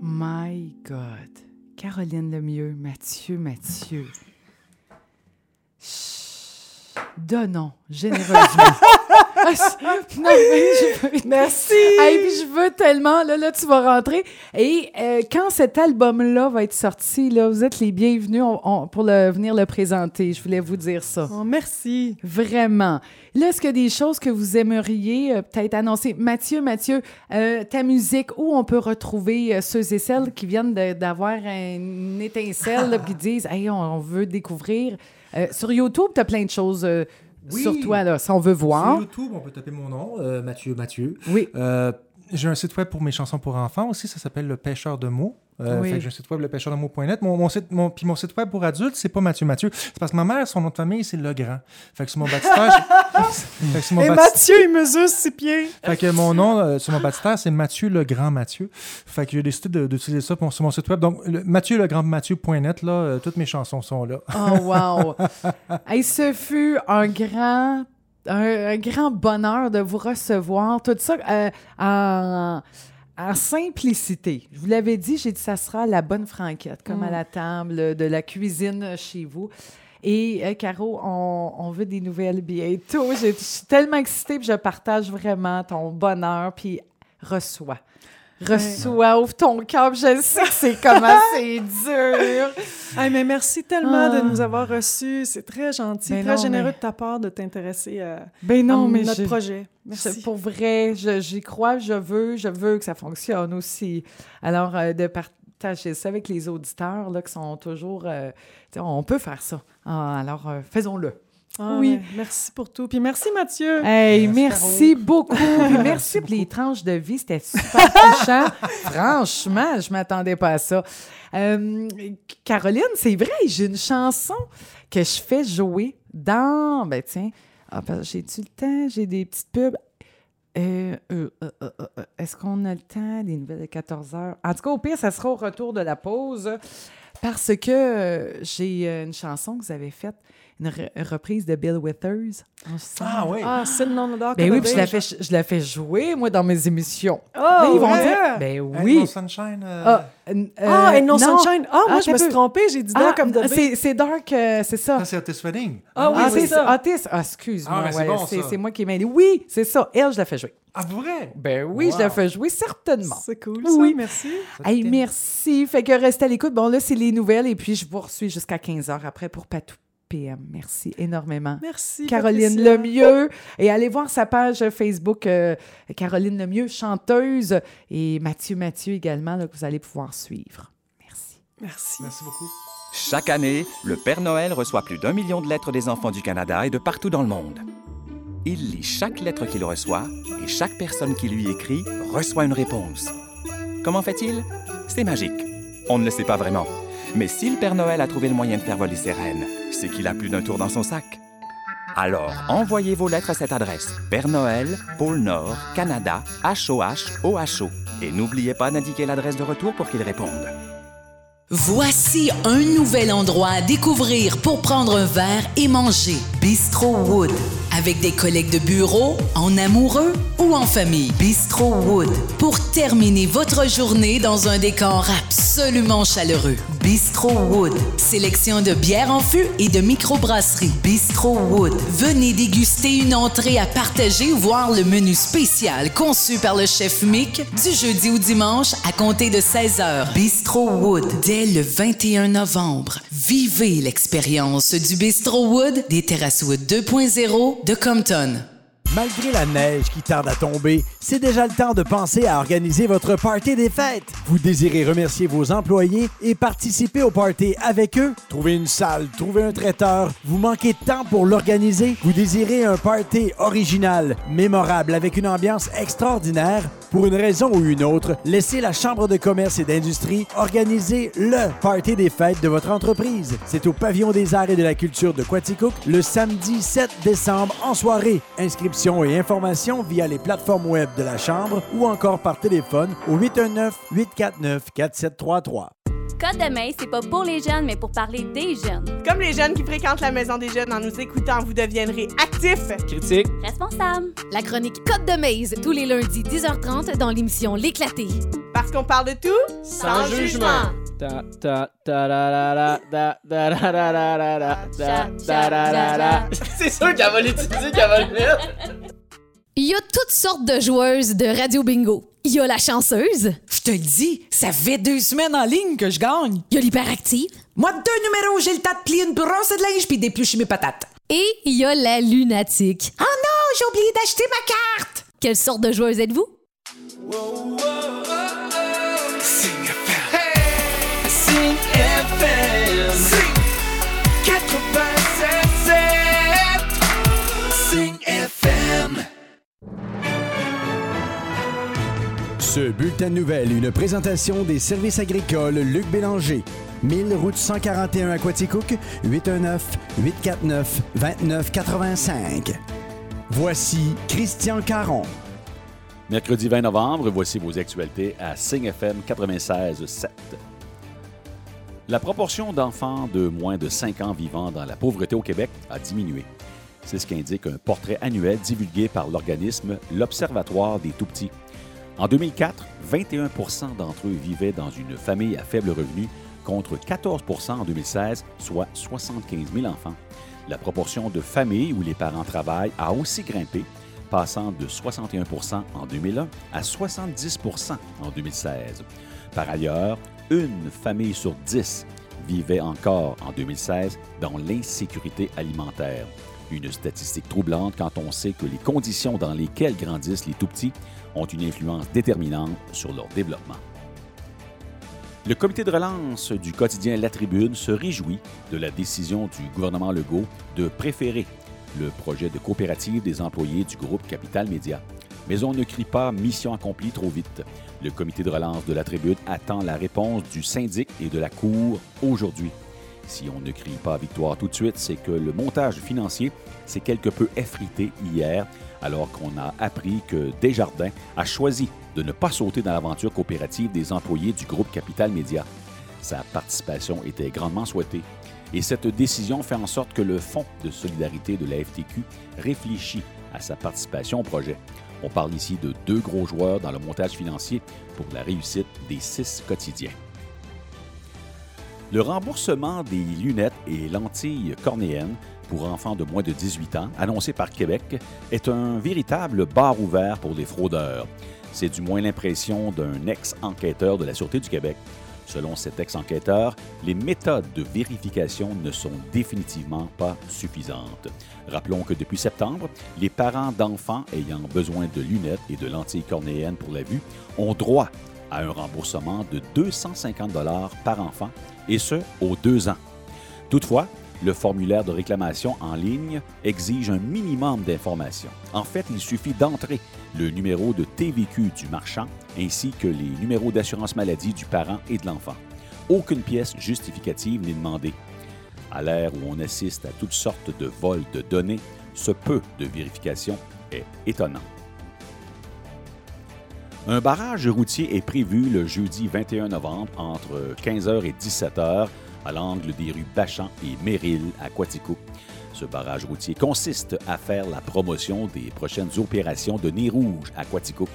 My God. Caroline Lemieux, Mathieu, Mathieu. Chut. Donnons généreusement. Non, mais je veux... Merci. Hey, puis je veux tellement, là, là, tu vas rentrer. Et euh, quand cet album-là va être sorti, là, vous êtes les bienvenus on- on- pour le, venir le présenter. Je voulais vous dire ça. Oh, merci. Vraiment. Là, est-ce qu'il y a des choses que vous aimeriez euh, peut-être annoncer? Mathieu, Mathieu, euh, ta musique, où on peut retrouver ceux et celles qui viennent d'avoir une étincelle, là, qui disent, hey, on, on veut découvrir. Sur YouTube, tu as plein de choses Oui. sur toi, là, si on veut Sur voir. YouTube, on peut taper mon nom, euh, Mathieu Mathieu. Oui. Euh, j'ai un site web pour mes chansons pour enfants aussi, ça s'appelle Le Pêcheur de mots. Euh, Oui. fait que j'ai un site web, lepêcheurdemots.net. Mon, mon site, mon, puis mon site web pour adultes, c'est pas Mathieu Mathieu. C'est parce que ma mère, son nom de famille, c'est Legrand. Fait que sur mon baptistère, fait que sur mon Et baptistère- Mathieu, il mesure six pieds. Fait que mon nom euh, sur mon baptistère, c'est Mathieu le Grand Mathieu. Fait que j'ai décidé de- d'utiliser ça pour, sur mon site web. Donc, le, Mathieu le Grand Mathieu.net, là, euh, toutes mes chansons sont là. Oh, wow! hey, ce fut un grand, un, un grand bonheur de vous recevoir. Tout ça euh, en, en simplicité. Je vous l'avais dit, j'ai dit ça sera la bonne franquette, comme à la table de la cuisine chez vous. Et euh, Caro, on, on veut des nouvelles bientôt. Je suis tellement excitée, puis je partage vraiment ton bonheur, puis reçois. Reçois, ouvre ton cœur. Je sais que c'est comment c'est dur. Hey, mais merci tellement Ah. de nous avoir reçus. C'est très gentil, Mais très non, généreux mais- de ta part de t'intéresser à, Ben non, à mais notre je- projet. Merci. Pour vrai, j'y crois, je veux, je veux que ça fonctionne aussi. Alors, euh, de partager ça avec les auditeurs là, qui sont toujours... euh, on peut faire ça. Ah, alors, euh, faisons-le. Ah, oui. ouais, Merci pour tout. Puis merci, Mathieu. Hey, Merci, beaucoup. Puis merci pour les tranches de vie. C'était super touchant. Franchement, je m'attendais pas à ça. Euh, Caroline, c'est vrai, j'ai une chanson que je fais jouer dans... Ben tiens, ah, j'ai-tu le temps? J'ai des petites pubs. Euh, euh, euh, euh, Est-ce qu'on a le temps? Des nouvelles de 14 heures? En tout cas, au pire, ça sera au retour de la pause parce que j'ai une chanson que vous avez faite, une re- reprise de Bill Withers. ensemble. oui. Ah, c'est le nom de Ben oui, puis je la, fais, je la fais jouer, moi, dans mes émissions. Oh, Là, ils vont ouais. dire, ben oui. No Sunshine. euh, Ah, euh, Ah, et non. non, Sunshine. Ah, moi, Ah, je me suis trompée. J'ai dit Ah, Dark of the Bay. c'est, Dark, euh, c'est ça. Ça, c'est Otis Redding. Ah oui, ah, c'est ça. Otis. Ah, excuse-moi. Ah, ben, c'est ouais, moi qui ai mêlé. Oui, c'est ça. Elle, je la fais jouer. Ah, vrai? Ben oui, je la fais jouer, certainement. C'est cool, ça. Oui. Merci. Hey, merci. Fait que restez à l'écoute. Bon, là, c'est les nouvelles et puis je vous poursuis jusqu'à 15h après pour Patou PM. Merci énormément. Merci. Caroline Patricia. Lemieux. Et allez voir sa page Facebook, euh, Caroline Lemieux, chanteuse. Et Mathieu Mathieu également, là, que vous allez pouvoir suivre. Merci. Merci. Merci beaucoup. Chaque année, le Père Noël reçoit plus d'un million de lettres des enfants du Canada et de partout dans le monde. Il lit chaque lettre qu'il reçoit et chaque personne qui lui écrit reçoit une réponse. Comment fait-il? C'est magique. On ne le sait pas vraiment. Mais si le Père Noël a trouvé le moyen de faire voler ses rennes, c'est qu'il a plus d'un tour dans son sac. Alors, envoyez vos lettres à cette adresse. Père Noël, Pôle Nord, Canada, HOH, OHO. Et n'oubliez pas d'indiquer l'adresse de retour pour qu'ils répondent. Voici un nouvel endroit à découvrir pour prendre un verre et manger. Bistro Wood. Avec des collègues de bureau, en amoureux ou en famille. Bistro Wood. Pour terminer votre journée dans un décor absolument chaleureux. Bistro Wood. Sélection de bières en fût et de microbrasserie. Bistro Wood. Venez déguster une entrée à partager ou voir le menu spécial conçu par le chef Mick du jeudi au dimanche à compter de 16h. Bistro Wood. Dès le 21 novembre. Vivez l'expérience du Bistro Wood des Terrasses Wood 2.0 de Compton. Malgré la neige qui tarde à tomber, c'est déjà le temps de penser à organiser votre party des fêtes. Vous désirez remercier vos employés et participer au party avec eux? Trouver une salle, trouver un traiteur, vous manquez de temps pour l'organiser? Vous désirez un party original, mémorable, avec une ambiance extraordinaire? Pour une raison ou une autre, laissez la Chambre de commerce et d'industrie organiser le party des fêtes de votre entreprise. C'est au Pavillon des arts et de la culture de Quaticook le samedi 7 décembre en soirée. Et informations via les plateformes web de la Chambre ou encore par téléphone au 819-849-4733. Code de main, c'est pas pour les jeunes, mais pour parler des jeunes. Comme les jeunes qui fréquentent la maison des jeunes en nous écoutant, vous deviendrez actifs, Critique. Responsable. La chronique Côte de Maze, tous les lundis 10h30 dans l'émission L'éclaté. parce qu'on parle de tout Sans jugement. Ta ta ta la la la da da la la la la la da da la la la. C'est sûr qu'elle va l'utiliser, qu'elle va le mettre. Il y a toutes sortes de joueuses de Radio Bingo. Il y a la chanceuse, Je te le dis, ça fait deux semaines en ligne que je gagne. il y a l'hyperactive Moi, deux numéros, j'ai le temps de plier une brosse de linge puis d'éplucher mes patates. et il y a la lunatique. Oh non, j'ai oublié d'acheter ma carte! Quelle sorte de joueuse êtes-vous? Sing Ce bulletin de nouvelles, une présentation des services agricoles Luc Bélanger. 1000 route 141 à Quaticook, 819-849-2985. Voici Christian Caron. Mercredi 20 novembre, voici vos actualités à Signe FM 96.7. La proportion d'enfants de moins de 5 ans vivant dans la pauvreté au Québec a diminué. C'est ce qu'indique un portrait annuel divulgué par l'organisme l'Observatoire des Tout-Petits. En 2004, 21% d'entre eux vivaient dans une famille à faible revenu contre 14% en 2016, soit 75 000 enfants. La proportion de familles où les parents travaillent a aussi grimpé, passant de 61% en 2001 à 70% en 2016. Par ailleurs, une famille sur dix vivait encore en 2016 dans l'insécurité alimentaire. Une statistique troublante quand on sait que les conditions dans lesquelles grandissent les tout-petits ont une influence déterminante sur leur développement. Le comité de relance du quotidien La Tribune se réjouit de la décision du gouvernement Legault de préférer le projet de coopérative des employés du groupe Capital Média. Mais on ne crie pas mission accomplie trop vite. Le comité de relance de la Tribune attend la réponse du syndic et de la Cour aujourd'hui. Si on ne crie pas victoire tout de suite, c'est que le montage financier s'est quelque peu effrité hier, alors qu'on a appris que Desjardins a choisi de ne pas sauter dans l'aventure coopérative des employés du groupe Capital Média. Sa participation était grandement souhaitée. Et cette décision fait en sorte que le Fonds de solidarité de la FTQ réfléchit à sa participation au projet. On parle ici de deux gros joueurs dans le montage financier pour la réussite des six quotidiens. Le remboursement des lunettes et lentilles cornéennes pour enfants de moins de 18 ans, annoncé par Québec, est un véritable bar ouvert pour les fraudeurs. C'est du moins l'impression d'un ex-enquêteur de la Sûreté du Québec. Selon cet ex-enquêteur, les méthodes de vérification ne sont définitivement pas suffisantes. Rappelons que depuis septembre, les parents d'enfants ayant besoin de lunettes et de lentilles cornéennes pour la vue ont droit à un remboursement de 250 dollars par enfant, et ce, aux deux ans. Toutefois, le formulaire de réclamation en ligne exige un minimum d'informations. En fait, il suffit d'entrer le numéro de TVQ du marchand ainsi que les numéros d'assurance maladie du parent et de l'enfant. Aucune pièce justificative n'est demandée. À l'ère où on assiste à toutes sortes de vols de données, ce peu de vérification est étonnant. Un barrage routier est prévu le jeudi 21 novembre entre 15h et 17h à l'angle des rues Bachan et Méril à Quatico. Ce barrage routier consiste à faire la promotion des prochaines opérations de nez rouge à Quatico.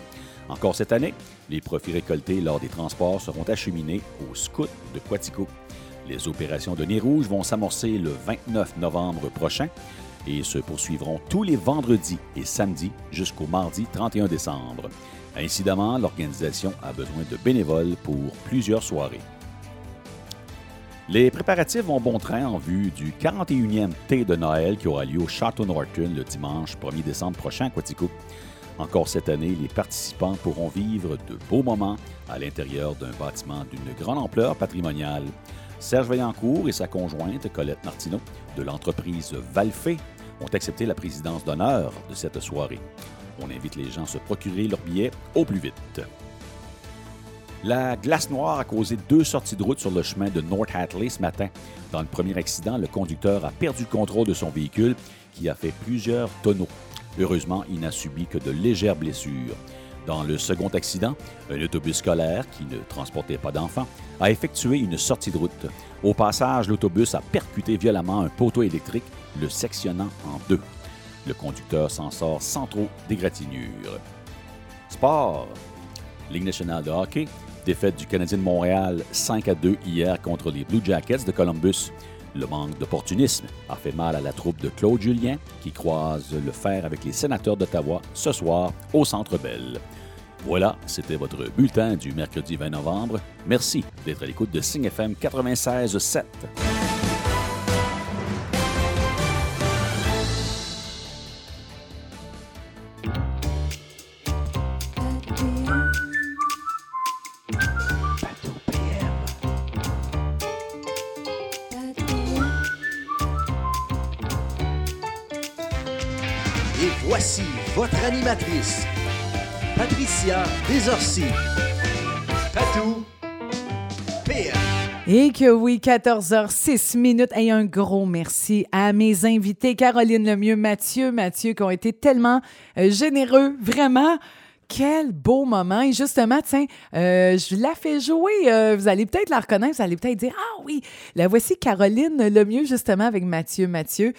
Encore cette année, les profits récoltés lors des transports seront acheminés au scout de Quatico. Les opérations de nez rouge vont s'amorcer le 29 novembre prochain et se poursuivront tous les vendredis et samedis jusqu'au mardi 31 décembre. Incidemment, l'organisation a besoin de bénévoles pour plusieurs soirées. Les préparatifs vont bon train en vue du 41e thé de Noël qui aura lieu au Château Norton le dimanche 1er décembre prochain à Quatico. Encore cette année, les participants pourront vivre de beaux moments à l'intérieur d'un bâtiment d'une grande ampleur patrimoniale. Serge Vaillancourt et sa conjointe Colette Martineau de l'entreprise Valfé ont accepté la présidence d'honneur de cette soirée. On invite les gens à se procurer leurs billets au plus vite. La glace noire a causé deux sorties de route sur le chemin de North Hatley ce matin. Dans le premier accident, le conducteur a perdu le contrôle de son véhicule qui a fait plusieurs tonneaux. Heureusement, il n'a subi que de légères blessures. Dans le second accident, un autobus scolaire qui ne transportait pas d'enfants a effectué une sortie de route. Au passage, l'autobus a percuté violemment un poteau électrique, le sectionnant en deux. Le conducteur s'en sort sans trop d'égratignures. Sport. Ligue nationale de hockey, Défaite du Canadien de Montréal 5 à 2 hier contre les Blue Jackets de Columbus. Le manque d'opportunisme a fait mal à la troupe de Claude Julien qui croise le fer avec les sénateurs d'Ottawa ce soir au Centre Bell. Voilà, c'était votre bulletin du mercredi 20 novembre. Merci d'être à l'écoute de Signe FM 96.7. Et que oui, 14h06 minutes. Et un gros merci à mes invités, Caroline Lemieux, Mathieu, Mathieu, qui ont été tellement euh, généreux, vraiment. Quel beau moment. Et justement, tiens, euh, je la fais jouer. euh, vous allez peut-être la reconnaître. Vous allez peut-être dire Ah oui, la voici Caroline Lemieux, justement, avec Mathieu Mathieu,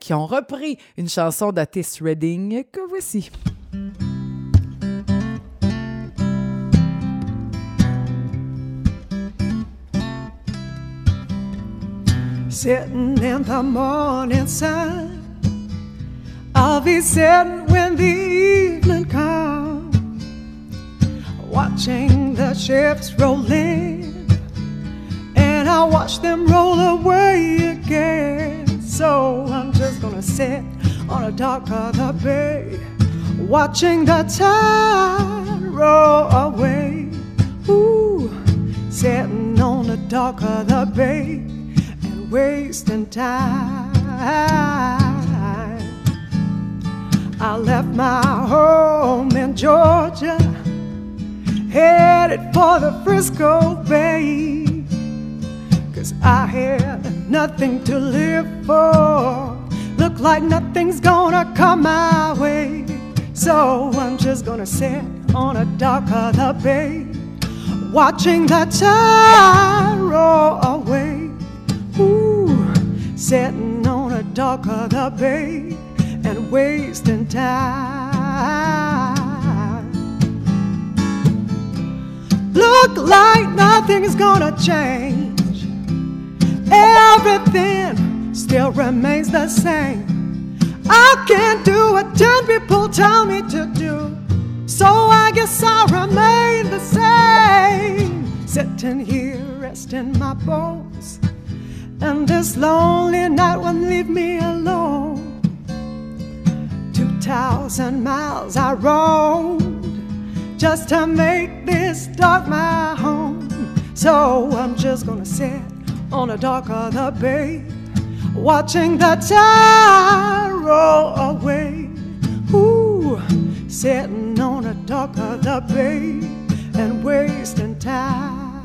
qui ont repris une chanson d'Otis Redding que voici. Sitting in the morning sun. I'll be sitting when the evening comes, watching the ships roll in, and I'll watch them roll away again. So I'm just gonna sit on a dock of the bay, watching the tide roll away. Ooh, sitting on the dock of the bay wasting time. I left my home in Georgia, headed for the Frisco Bay. Cause I had nothing to live for. Look like nothing's gonna come my way. So I'm just gonna sit on a dock of the bay, watching the tide roll away. Ooh, sitting on a dock of the bay and wasting time. Look like nothing's gonna change. Everything still remains the same. I can't do what ten people tell me to do. So I guess I'll remain the same. Sitting here resting my bones. And this lonely night won't leave me alone. Two thousand miles I roamed just to make this dark my home. So I'm just gonna sit on a dock of the bay, watching the tide roll away. Ooh, sitting on a dock of the bay and wasting time.